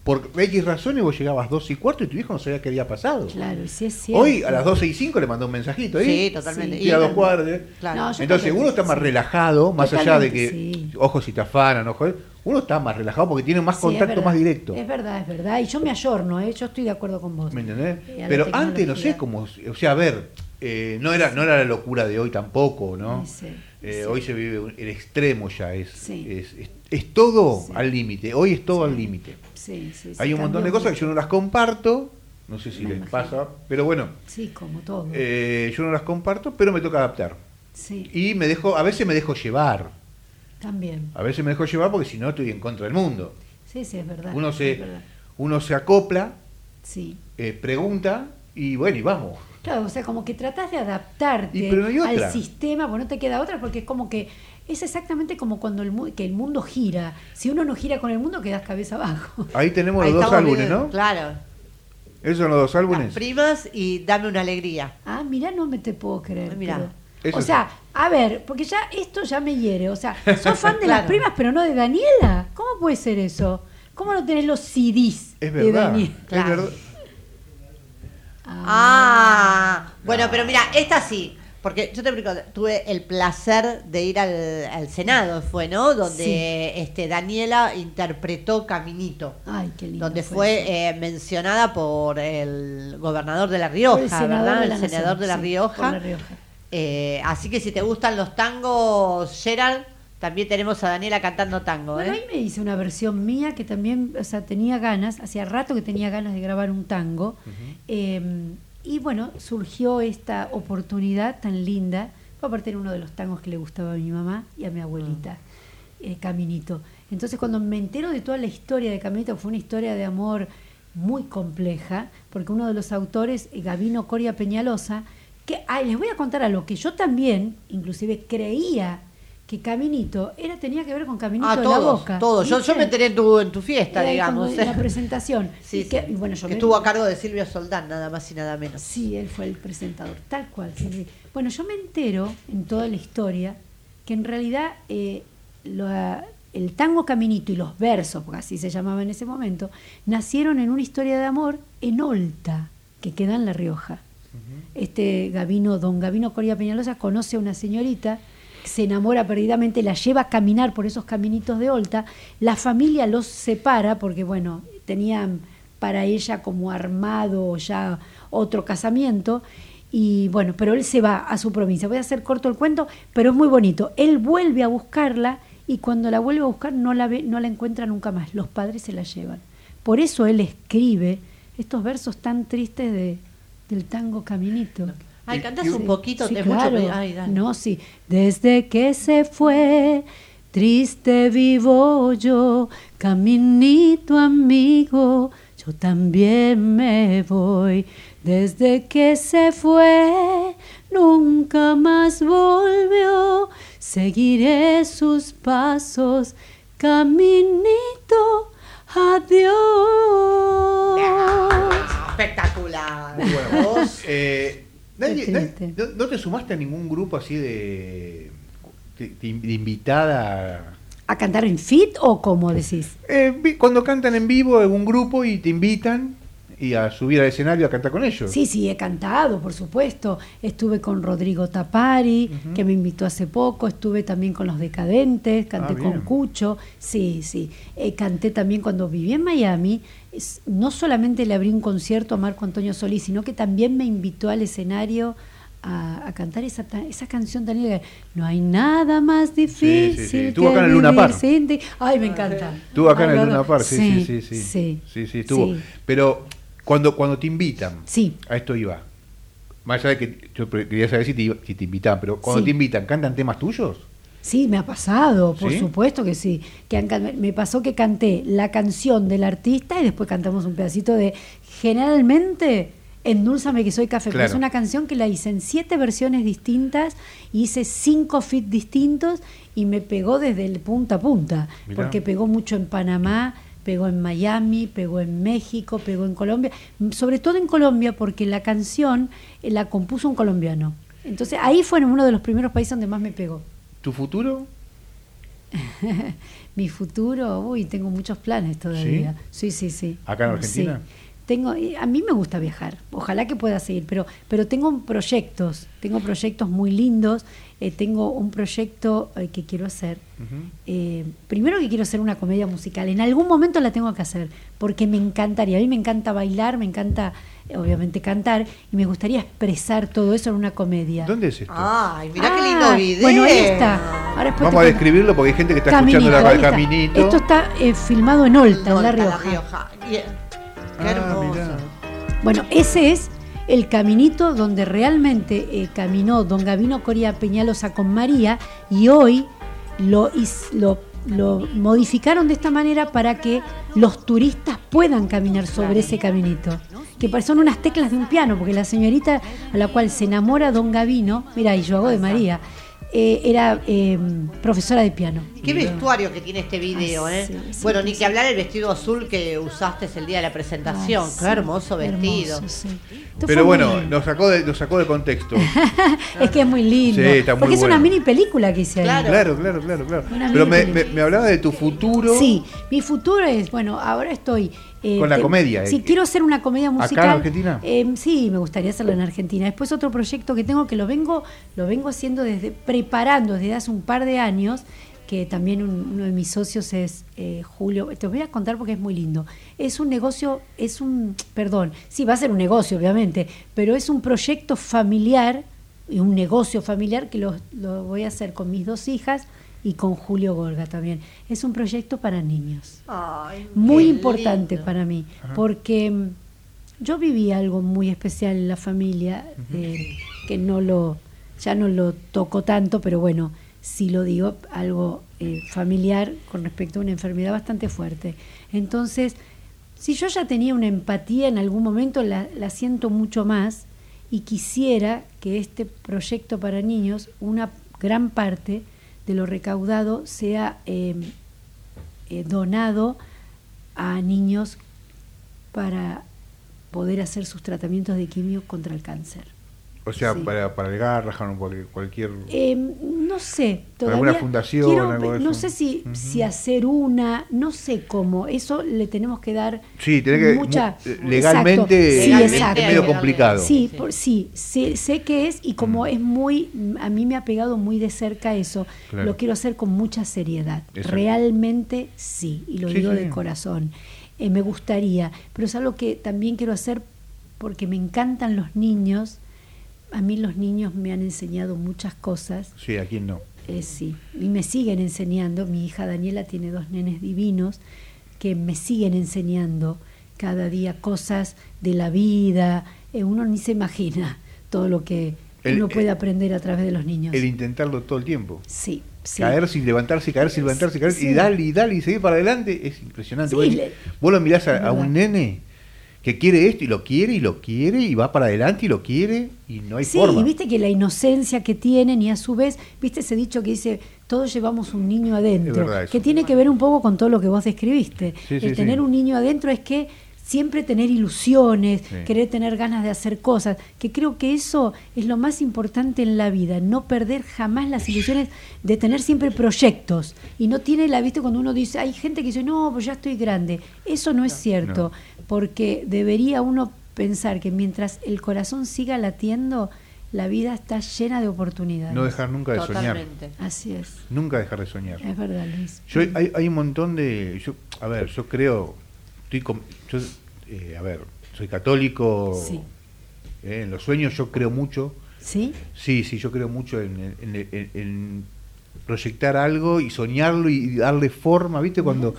Por X razones vos llegabas 12 y cuarto y tu hijo no sabía qué había pasado. claro, sí es cierto. Hoy a las 12 y 5 le mandó un mensajito ahí. Sí, totalmente. Y a dos cuadras. Claro. No, Entonces uno está más sí. relajado, más allá de que, sí. ojos si te afanan, ojos, uno está más relajado porque tiene más contacto más directo. Es verdad, es verdad. Y yo me ayorno, ¿eh? yo estoy de acuerdo con vos. ¿Me entendés? Eh, Pero antes no sé cómo, o sea, a ver, eh, no era no era la locura de hoy tampoco, ¿no? Sí, Eh, sí. Hoy se vive el extremo ya es Sí. es, es- es todo al límite. Hoy es todo al límite. Sí, sí, Hay sí, un montón de cosas que yo no las comparto, no sé si Me les imagino. pasa, pero bueno, Sí, como todo. eh, yo no las comparto, pero me toca adaptar. sí, Y me dejo, a veces me dejo llevar, también. a veces me dejo llevar porque si no estoy en contra del mundo. Sí, sí, es verdad. Uno se, verdad. uno se acopla, Sí. eh, pregunta y bueno, y vamos. Claro, o sea, como que tratás de adaptarte Y pero no hay otra. al sistema, pues no te queda otra, porque es como que es exactamente como cuando el, mu- que el mundo gira. Si uno no gira con el mundo, quedas cabeza abajo. Ahí tenemos Ahí los dos álbumes, viendo- ¿no? Claro. Esos son los dos Las álbumes. primas y dame una alegría. Ah, mira, no me te puedo creer. Mirá. pero- o sea, a ver, porque ya esto ya me hiere. O sea, sos (laughs) fan de las primas, pero no de Daniela. ¿Cómo puede ser eso? ¿Cómo no tenés los CDs Es de verdad. Daniela? Es verdad. Ah, bueno, pero mira, esta sí. Porque yo te explico, tuve el placer de ir al, al Senado, fue, ¿no? Donde Sí. este, Daniela interpretó Caminito. Ay, qué lindo. donde fue eh, mencionada por el gobernador de La Rioja, el ¿verdad? el senador de La sí, Rioja. por La Rioja. Eh, así que si te gustan los tangos, Gerard, también tenemos a Daniela cantando tango. Bueno, ¿eh? ahí me hice una versión mía que también, o sea, tenía ganas, hacía rato que tenía ganas de grabar un tango. Eh, y bueno, surgió esta oportunidad tan linda. Aparte era uno de los tangos que le gustaba a mi mamá y a mi abuelita, eh, Caminito. Entonces cuando me entero de toda la historia de Caminito, fue una historia de amor muy compleja, porque uno de los autores, eh, Gabino Coria Peñalosa, que ay, les voy a contar a lo que yo también, inclusive, creía que Caminito era tenía que ver con Caminito Ah, de todos, la Boca. todos. Yo, yo me enteré en tu, en tu fiesta, Era digamos. en la presentación. (laughs) Sí, Y que- sí. y bueno, yo que me- estuvo a cargo de Silvio Soldán, nada más y nada menos. Sí, él fue el presentador, tal cual. sí. Bueno, yo me entero en toda la historia que en realidad eh, lo- el tango caminito y los versos, porque así se llamaba en ese momento, nacieron en una historia de amor en Olta, que queda en La Rioja. Este Gavino, don Gavino Coria Peñalosa, conoce a una señorita, se enamora perdidamente, la lleva a caminar por esos caminitos de Olta, la familia los separa porque, bueno, tenían para ella como armado ya otro casamiento. Y bueno, pero él se va a su provincia. Voy a hacer corto el cuento, pero es muy bonito. Él vuelve a buscarla y cuando la vuelve a buscar no la ve, no la encuentra nunca más. Los padres se la llevan. Por eso él escribe estos versos tan tristes de, del tango Caminito. Ay, cantás un poquito, Sí, mucho claro. pe- ay, dale. no, sí. Desde que se fue, triste vivo yo, caminito amigo, yo también me voy. Desde que se fue, nunca más volvió. Seguiré sus pasos, caminito, adiós. Nadie- nadie- no, no te sumaste a ningún grupo así de, de, de invitada? ¿A cantar en fit o como decís? Eh, cuando cantan en vivo en un grupo y te invitan y a subir al escenario a cantar con ellos. Sí, sí, he cantado, por supuesto. Estuve con Rodrigo Tapari, que me invitó hace poco. Estuve también con Los Decadentes, canté Ah, con Cucho. Sí, sí. Eh, canté también cuando viví en Miami. Es- no solamente le abrí un concierto a Marco Antonio Solís, sino que también me invitó al escenario a, a cantar esa, ta- esa canción tan linda. No hay nada más difícil sí, sí. Que acá en el Luna ti. Ay, me encanta. Estuvo acá en el Luna Park, sí, sí, sí. Sí, sí. estuvo. Sí. Pero cuando, cuando te invitan, Sí. a esto iba. Más allá de que yo quería saber si te, si te invitan, pero cuando Sí. te invitan, ¿cantan temas tuyos? Sí, me ha pasado, por ¿Sí? supuesto que sí. Que han me pasó que canté la canción del artista y después cantamos un pedacito de. Generalmente, Endulzame que soy café, pero Claro. es una canción que la hice en siete versiones distintas, hice cinco fit distintos y me pegó desde el punta a punta, Mirá. porque pegó mucho en Panamá, pegó en Miami, pegó en México, pegó en Colombia, m- sobre todo en Colombia porque la canción eh, la compuso un colombiano. Entonces ahí fue uno de los primeros países donde más me pegó. ¿Tu futuro? (laughs) Mi futuro, uy, tengo muchos planes todavía. Sí, sí, sí. ¿Acá en Argentina? Sí. Tengo, eh, a mí me gusta viajar, ojalá que pueda seguir, pero, pero tengo proyectos, tengo proyectos muy lindos, eh, tengo un proyecto eh, que quiero hacer. Eh, primero que quiero hacer una comedia musical, en algún momento la tengo que hacer, porque me encantaría, a mí me encanta bailar, me encanta obviamente cantar, y me gustaría expresar todo eso en una comedia. ¿Dónde es esto? Ay, mirá qué Ah, lindo video. Bueno, ahí está. Ahora Vamos a describirlo porque hay gente que está escuchando la radio. Caminito. Esto está eh, filmado en Olta, en La Olta, Rioja. Bien. Qué Ah, hermoso. mirá. Bueno, ese es el caminito donde realmente eh, caminó don Gavino Coria Peñalosa con María y hoy lo, lo, lo modificaron de esta manera para que los turistas puedan caminar sobre ese caminito. Que son unas teclas de un piano, porque la señorita a la cual se enamora don Gavino, mira, y yo hago de María, eh, era eh, profesora de piano. Qué vestuario que tiene este video, Ay, ¿eh? sí, sí, bueno, sí, ni sí. que hablar el vestido azul que usaste el día de la presentación. Ay, qué sí, hermoso vestido. hermoso, sí. Esto Pero bueno, nos sacó, de, nos sacó de contexto. (laughs) es que es muy lindo. Sí, está muy porque es una mini película que hice ahí. Claro, claro, claro, claro. Pero mini me, me, me hablaba de tu futuro. Sí, mi futuro es, bueno, ahora estoy... eh, Con la te- comedia, Sí, eh. quiero hacer una comedia ¿Acá en musical. Argentina? Eh, sí, me gustaría hacerlo en Argentina. Después otro proyecto que tengo que lo vengo, lo vengo haciendo desde, preparando desde hace un par de años, que también un- uno de mis socios es eh, Julio. Te voy a contar porque es muy lindo. Es un negocio, es un, perdón, sí, va a ser un negocio, obviamente, pero es un proyecto familiar un negocio familiar que lo, lo voy a hacer con mis dos hijas y con Julio Gorga también. Es un proyecto para niños. Ay, muy importante lindo. para mí, Ajá. porque mm, yo viví algo muy especial en la familia, eh, que no lo, ya no lo toco tanto, pero bueno, sí lo digo, algo eh, familiar con respecto a una enfermedad bastante fuerte. Entonces, si yo ya tenía una empatía en algún momento, la, la siento mucho más y quisiera que este proyecto para niños, una gran parte de lo recaudado sea eh, eh, donado a niños para poder hacer sus tratamientos de quimio contra el cáncer. O sea, Sí. para, para el Garrahan o cualquier... Eh, no sé, todavía alguna fundación, quiero- algo de no eso. sé si, si hacer una, no sé cómo, eso le tenemos que dar Sí, tiene que- mucha mu- eh, legalmente- Exacto. legalmente Sí, exacto. es medio complicado. Sí, por- sí, sé, sé que es y como es muy, a mí me ha pegado muy de cerca eso, Claro. lo quiero hacer con mucha seriedad. Exacto. Realmente sí, y lo Sí, digo sí. de corazón. Eh, me gustaría, pero es algo que también quiero hacer porque me encantan los niños. A mí los niños me han enseñado muchas cosas. Sí, a quién no. Eh, sí, y me siguen enseñando. Mi hija Daniela tiene dos nenes divinos que me siguen enseñando cada día cosas de la vida. Eh, uno ni se imagina todo lo que El- uno puede aprender a través de los niños. El intentarlo todo el tiempo. Sí, sí. Caer sin levantarse, caer sin levantarse, caer Sí. y darle y darle y seguir para adelante es impresionante. Sí, vos, le- vos lo mirás a, a un nene que quiere esto y lo quiere y lo quiere y va para adelante y lo quiere y no hay Sí, forma. y viste que la inocencia que tienen y a su vez, viste ese dicho que dice, todos llevamos un niño adentro, Es verdad que tiene que ver un poco con todo lo que vos describiste. Sí, El sí, tener sí. un niño adentro es que siempre tener ilusiones, Sí. querer tener ganas de hacer cosas, que creo que eso es lo más importante en la vida, no perder jamás las ilusiones de tener siempre proyectos. Y no tiene la, viste, cuando uno dice, hay gente que dice, no, pues ya estoy grande. Eso no es cierto, porque debería uno pensar que mientras el corazón siga latiendo, la vida está llena de oportunidades. No dejar nunca de soñar. Totalmente. Así es. Nunca dejar de soñar. Es verdad, Luis. Yo, hay, hay un montón de. Yo, a ver, yo creo. Estoy com- yo, eh, a ver, soy católico. Sí. eh, en los sueños yo creo mucho. ¿Sí? Sí, sí, yo creo mucho en, en- en- en proyectar algo y soñarlo y darle forma, ¿viste? Cuando.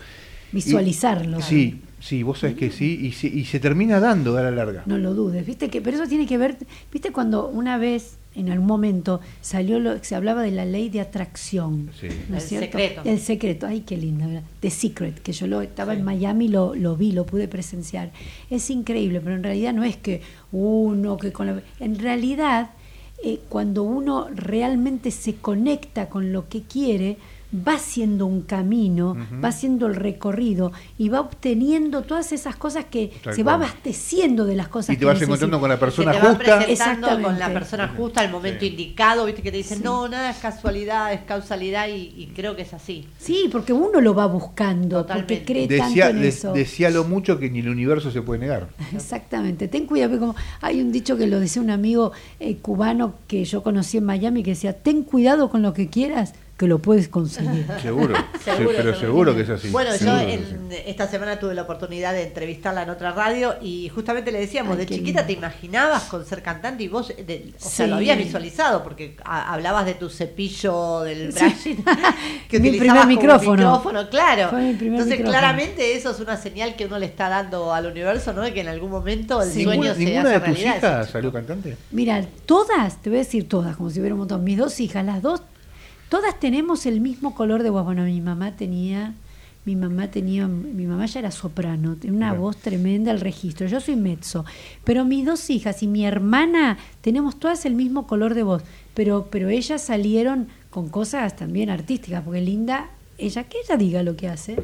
Visualizarlo. y- sí, sí, vos sabés que sí, y se, y se termina dando a la larga. No lo dudes, viste que, pero eso tiene que ver, viste cuando una vez, en algún momento, salió lo, se hablaba de la ley de atracción. Sí. ¿no es El cierto? secreto. El secreto, ay qué linda, ¿verdad? The Secret, que yo lo estaba en Miami, lo, lo vi, lo pude presenciar. Es increíble, pero en realidad no es que uno que con la, en realidad eh, cuando uno realmente se conecta con lo que quiere, va haciendo un camino, va haciendo el recorrido y va obteniendo todas esas cosas que Tal se va abasteciendo de las cosas Y te que vas necesita. encontrando con la persona que te justa. presentando con la Exactamente. persona justa al momento indicado, viste que te dicen, no, nada es casualidad, es causalidad y, y creo que es así. Sí, porque uno lo va buscando, Totalmente. porque cree Decía, tanto en de- eso. decía lo mucho que ni el universo se puede negar. Exactamente, ten cuidado, porque como hay un dicho que lo decía un amigo eh, cubano que yo conocí en Miami que decía, ten cuidado con lo que quieras, que lo puedes conseguir. (laughs) Seguro, (laughs) Seguro, sí, pero seguro que es así. Bueno, yo Seguro en- esta semana tuve la oportunidad de entrevistarla en otra radio y justamente le decíamos, Ay, de chiquita lindo. te imaginabas con ser cantante y vos, de- o sea, lo habías visualizado porque a- hablabas de tu cepillo del Sí. brushing (laughs) que Mi utilizabas primer como micrófono. micrófono, claro. Fue mi primer Entonces, micrófono. claramente eso es una señal que uno le está dando al universo, ¿no? De que en algún momento el Sí. sueño ¿Ninguna, se ninguna hace de tus realidad. hijas salió cantante? Mira, todas, te voy a decir todas, como si hubiera un montón. Mis dos hijas, las dos, todas tenemos el mismo color de voz. Bueno, mi mamá tenía, mi mamá tenía, mi mamá ya era soprano, tenía una voz tremenda al registro. Yo soy mezzo, pero mis dos hijas y mi hermana tenemos todas el mismo color de voz, pero, pero ellas salieron con cosas también artísticas, porque Linda, ella que ella diga lo que hace.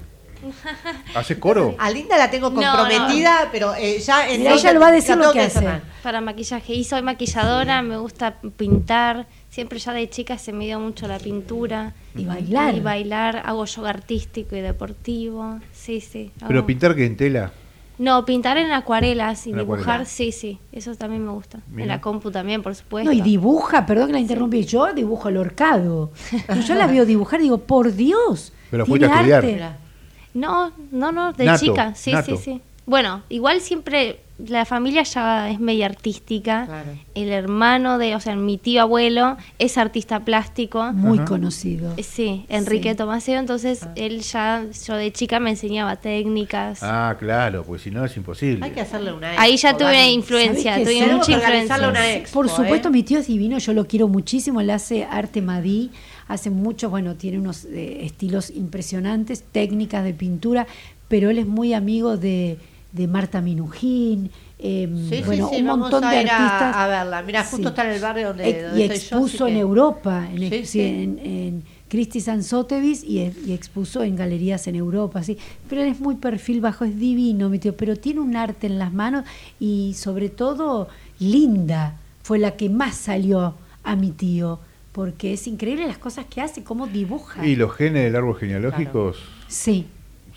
(laughs) ¿Hace coro? A Linda la tengo No, comprometida, pero eh, ya en Mira, ella lo va a decir lo que hace. Para maquillaje. Y soy maquilladora, me gusta pintar. Siempre ya de chica se me dio mucho la pintura. Y bailar. Y bailar. Hago yoga artístico y deportivo. Sí, sí. Pero pintar que en tela. No, pintar en acuarelas y En dibujar, acuarela. sí, sí. Eso también me gusta. Mira. En la compu también, por supuesto. No, y dibuja, perdón que la interrumpí, yo dibujo el horcado. (laughs) Yo la veo dibujar y digo, por Dios. Pero fuiste a estudiar. arte. No, no, no, de Nato, chica, sí, nato. sí, sí. Bueno, igual siempre la familia ya es media artística. El hermano de, o sea, mi tío abuelo es artista plástico. Muy conocido. Eh, Sí, Enrique Sí. Tomaseo, entonces Ah. él ya, yo de chica me enseñaba técnicas. Ah, claro, pues si no es imposible. Hay que hacerle una Ahí ya expo, tuve Dani. influencia, ¿Sabés tuve qué? mucha influencia. una expo, Por supuesto, ¿eh? mi tío es divino, yo lo quiero muchísimo, él hace arte madí, hace mucho, bueno, tiene unos eh, estilos impresionantes, técnicas de pintura, pero él es muy amigo de, de Marta Minujín, eh, Sí, sí, bueno, sí, un vamos montón a de ir artistas. a verla. Mirá, justo está en el barrio donde- donde y yo, expuso en que- Europa, en, Sí, ex- sí. en, en Christie Sansotevis y, y expuso en galerías en Europa, sí. Pero él es muy perfil bajo, es divino, mi tío, pero tiene un arte en las manos y sobre todo linda, fue la que más salió a mi tío, porque es increíble las cosas que hace, cómo dibuja. Y los genes del árbol genealógicos Sí.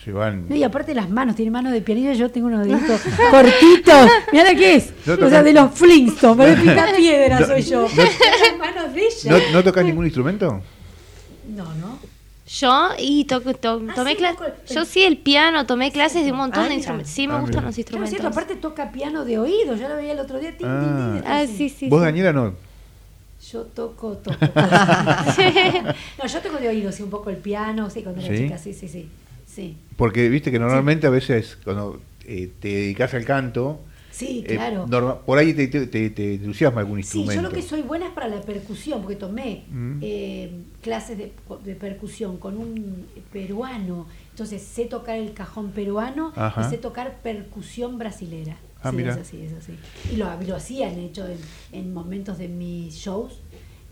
Se van. No, y aparte las manos, tiene manos de pianista, yo tengo unos deditos (laughs) cortitos. Mira qué es. No o sea, de los Flintstones, de pica piedra No, soy yo. (laughs) manos de ella. ¿No, ¿No tocas ningún instrumento? No, no. Yo y to- to- Ah, tomé clases. Yo sí, el piano, tomé clases de un montón Ah, de instrumentos. Sí, me Ah, gustan mira. los Claro, es instrumentos. cierto, aparte toca piano de oído, yo lo veía el otro día. Ah. Ah, sí, sí. ¿Vos. Daniela, no? Yo toco, (laughs) toco. no, yo toco de oído, sí, un poco el piano, sí, cuando era ¿Sí? chica, sí, sí, sí. Sí. Porque viste que normalmente a veces cuando eh, te dedicas al canto, Sí, eh, por ahí te, te, te- entusiasma algún Sí, instrumento. yo lo que soy buena es para la percusión, porque tomé Mm. eh, clases de, de percusión con un peruano, entonces sé tocar el cajón peruano Ajá. y sé tocar percusión brasilera. Ah, sí, mira. es así, es así. Y lo, lo hacían, de hecho, en, en momentos de mis shows,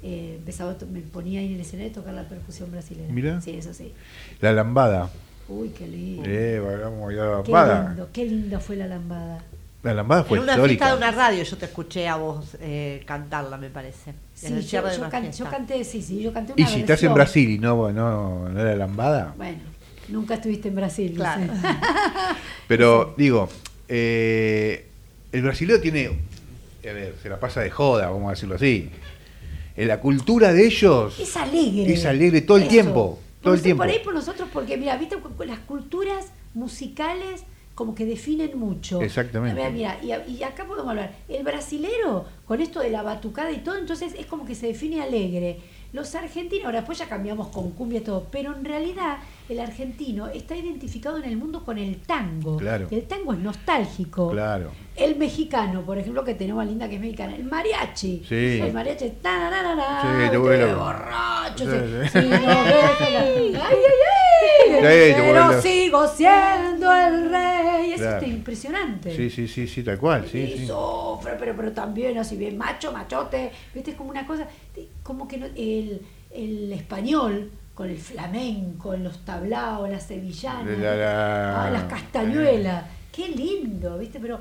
eh, empezaba, me ponía ahí en el escenario a tocar la percusión brasilera. Mira. Sí, es así. La lambada. Uy, qué lindo. Eh, bailamos ya la qué lambada. lindo, qué linda fue la lambada. La lambada fue en una histórica. fiesta de una radio yo te escuché a vos eh, cantarla, me parece. Sí, yo, de can- canté, sí, sí, yo canté Y una si estás en. Brasil y no, no, no era lambada. Bueno, nunca estuviste en Brasil, Claro. (laughs) Pero digo, eh, el brasileño tiene, a ver, se la pasa de joda, vamos a decirlo así. En la cultura de ellos Es alegre. es alegre todo el Eso. tiempo, todo Por el eso, tiempo. Por ahí por nosotros, porque mira, viste, las culturas musicales como que definen mucho. Exactamente. Mira, mira, y, a- y acá podemos hablar. El brasilero, con esto de la batucada y todo, entonces es como que se define alegre. Los argentinos, ahora después ya cambiamos con cumbia y todo, pero en realidad el argentino está identificado en el mundo con el tango. Claro. El tango es nostálgico. Claro. El mexicano, por ejemplo, que tenemos a Linda que es mexicana, el mariachi. Sí. El mariachi, Sí, borracho. Sí, sí. sí. No, ay, ay, ay. Pero sigo siendo el rey. Eso Claro. es impresionante. Sí, sí, sí, sí, tal cual, sí, y sí. sufre, pero, pero también así bien macho, machote, viste, es como una cosa, como que no- el, el español con el flamenco, los tablaos, las sevillanas, La- la- ah, las castañuelas, qué lindo, viste, pero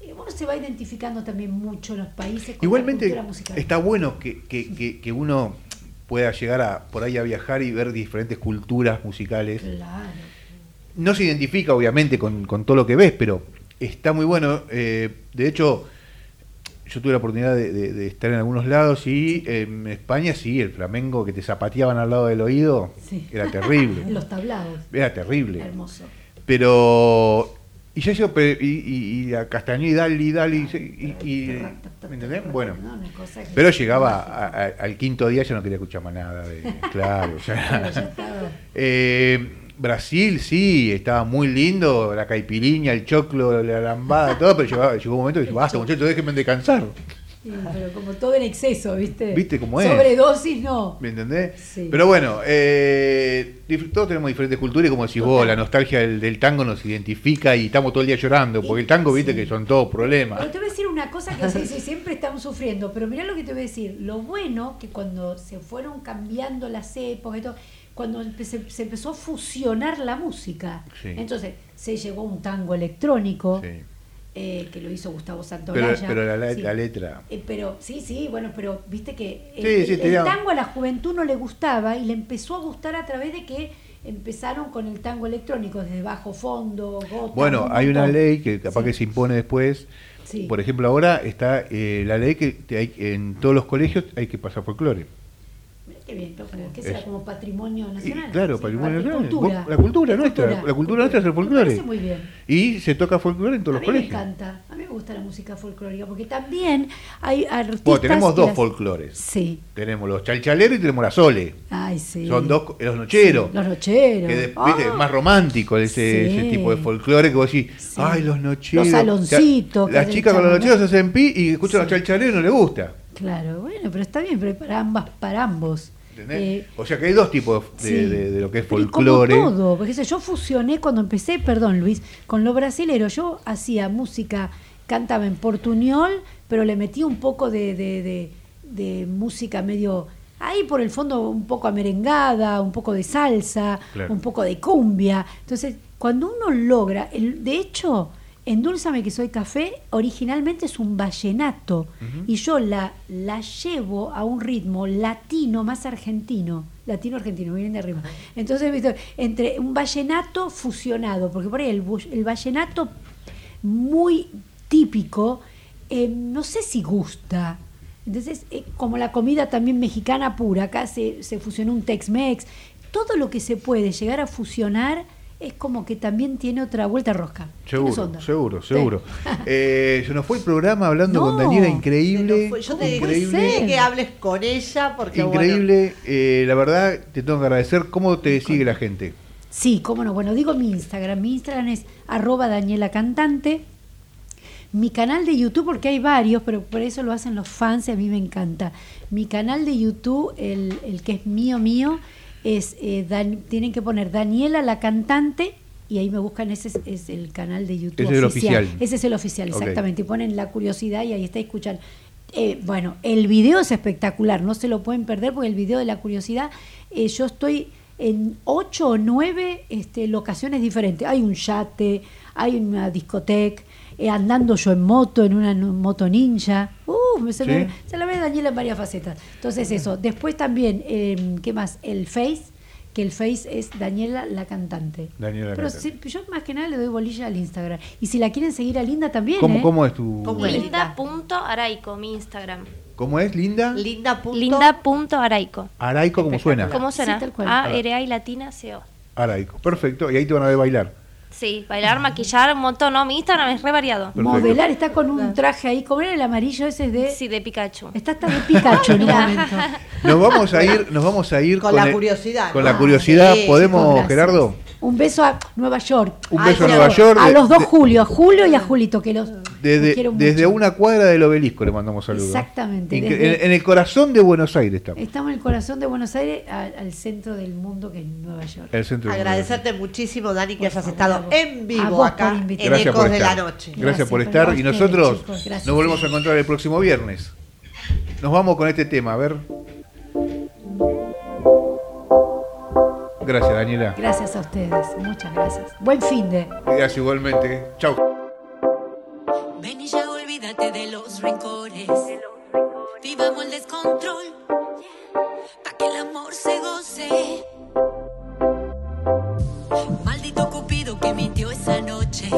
eh, uno se va identificando también mucho los países con la Igualmente cultura musical. está bueno que, que- que- que uno pueda llegar a por ahí a viajar y ver diferentes culturas musicales. Claro. No se identifica obviamente con, con todo lo que ves, pero está muy bueno. Eh, de hecho, yo tuve la oportunidad de, de- de estar en algunos lados y en España sí, el flamenco que te zapateaban al lado del oído Sí. era terrible. (laughs) los tablados. Era terrible. Hermoso. Pero. Y ya yo, pero- y, y, y a Castañeda y dale, y dale, y, y- ¿me entendés? Bueno. Pero llegaba a- a- al quinto día, ya no quería escuchar más nada. De, (laughs) claro, ya. Eh, Brasil, sí, estaba muy lindo, la caipiriña, el choclo, la lambada, todo, pero llegó, llegó un momento que dije, basta, muchachos, déjenme descansar. Sí, pero como todo en exceso, ¿viste? ¿Viste cómo es? Sobredosis no. ¿Me entendés? Sí. Pero bueno, eh, todos tenemos diferentes culturas y como decís vos, la nostalgia del, del tango nos identifica y estamos todo el día llorando, porque el tango, viste, que son todos problemas. Pero te voy a decir una cosa que (laughs) siempre estamos sufriendo, pero mirá lo que te voy a decir. Lo bueno que cuando se fueron cambiando las épocas y todo, cuando se, se empezó a fusionar la música, entonces se llegó un tango electrónico. Sí. Eh, que lo hizo Gustavo Santolaya. pero la, la- Sí. la letra. Eh, pero sí, sí, bueno, pero viste que el, Sí, sí, el- te el digo. tango a la juventud no le gustaba y le empezó a gustar a través de que empezaron con el tango electrónico, desde bajo fondo, gota. Bueno, un hay una ley que capaz que se impone después. Por ejemplo, ahora está eh, la ley que te hay, en todos los colegios hay que pasar folclore. Qué bien, pero ¿qué será? Es- Como patrimonio Y, nacional. claro, Sí, patrimonio nacional. cultura. La cultura nuestra. cultura. La cultura nuestra es el folclore. muy bien. Y se toca folclore en todos A los mí me colegios. encanta, a mí me gusta la música folclórica, porque también hay artistas... Bueno, tenemos que dos las- folclores. Sí, Tenemos los chalchaleros y tenemos la sole. ay, sí. Son dos, los nocheros. Sí, los nocheros. Que de- Ah. viste, es más romántico ese, Sí. ese tipo de folclore que vos decís, ay, los nocheros. Los saloncitos, sea, que Las chicas con los nocheros hacen pi y escuchan los chalchaleros y no les gusta. Claro, bueno, pero está bien, pero para ambas, para ambos. Eh, o sea que hay dos tipos de, sí. de- de lo que es folclore. Como todo, porque yo fusioné cuando empecé, perdón Luis, con lo brasilero. Yo hacía música, cantaba en portuñol, pero le metí un poco de, de, de- de música medio, ahí por el fondo un poco amerengada, un poco de salsa, Claro. un poco de cumbia. Entonces, cuando uno logra, el, de hecho, Endulzame que soy café, originalmente es un vallenato y yo la, la llevo a un ritmo latino más argentino, latino argentino, vienen de arriba. Entonces, entre un vallenato fusionado, porque por ahí el, el vallenato muy típico, eh, no sé si gusta. Entonces, eh, como la comida también mexicana pura, acá se, se fusionó un Tex-Mex, todo lo que se puede llegar a fusionar es como que también tiene otra vuelta rosca. Seguro, seguro, Sí. seguro. Eh, se nos fue el programa hablando con No, Daniela, increíble. Yo te increíble. que hables con ella porque bueno, Increíble, eh, la verdad te tengo que agradecer. ¿Cómo te sigue la gente? Sí, cómo no. Bueno, digo mi Instagram. Mi Instagram es arroba Daniela Cantante. Mi canal de YouTube, porque hay varios, pero por eso lo hacen los fans y a mí me encanta. Mi canal de YouTube, el, el que es mío, mío, es eh, Dan- tienen que poner Daniela la Cantante y ahí me buscan, ese es, es el canal de YouTube Ese es el oficial. Ese es el oficial, exactamente. Y ponen la curiosidad y ahí está escuchan. Eh, bueno, el video es espectacular, no se lo pueden perder porque el video de la curiosidad, eh, yo estoy en ocho o nueve este, locaciones diferentes. Hay un yate, hay una discoteca, eh, andando yo en moto, en una moto ninja. Uh, me- se, Sí. se la Daniela en varias facetas. Entonces eso. Después también, eh, ¿qué más? El Face, que el Face es Daniela la cantante. Daniela Pero Cantante. sí, yo más que nada le doy bolilla al Instagram. Y si la quieren seguir a Linda también, ¿Cómo, ¿eh? cómo es tu...? Linda.araico, mi Instagram. ¿Cómo es, Linda? Linda. Linda.araico. Araico, ¿cómo suena? ¿Cómo suena? Sí, tal cual. A, R, A y latina, C, O. Araico, perfecto. Y ahí te van a ver bailar. Sí, bailar, maquillar, un montón, ¿no? Mi Instagram es re variado. Modelar está con un traje ahí, como era el amarillo ese es de. Sí, de Pikachu. Está hasta de Pikachu en un momento. Nos vamos a ir, nos vamos a ir Con la el- curiosidad, Con ¿no? la curiosidad, Sí, ¿podemos. Gerardo? Un beso a Nueva York. Un beso a Nueva York. A los dos Julio, a Julio y a Julito, que los Desde, quiero desde mucho. una cuadra del obelisco le mandamos saludos. Exactamente, Incre- desde- En, en el corazón de Buenos Aires estamos. Estamos en el corazón de Buenos Aires, al, al centro del mundo que es Nueva York. El centro de Agradecerte muchísimo, Dani, que Por hayas estado en vivo acá en Ecos de la Noche. Gracias, por estar. Y nosotros chicos, nos volvemos a encontrar el próximo viernes. Nos vamos con este tema, a ver. Gracias, Daniela. Gracias a ustedes, muchas gracias. Buen fin de. Gracias igualmente. Chau. Ven y ya olvídate de los rencores. Vivamos el descontrol. Pa' que el amor se goce. Maldito Cupido que mintió esa noche.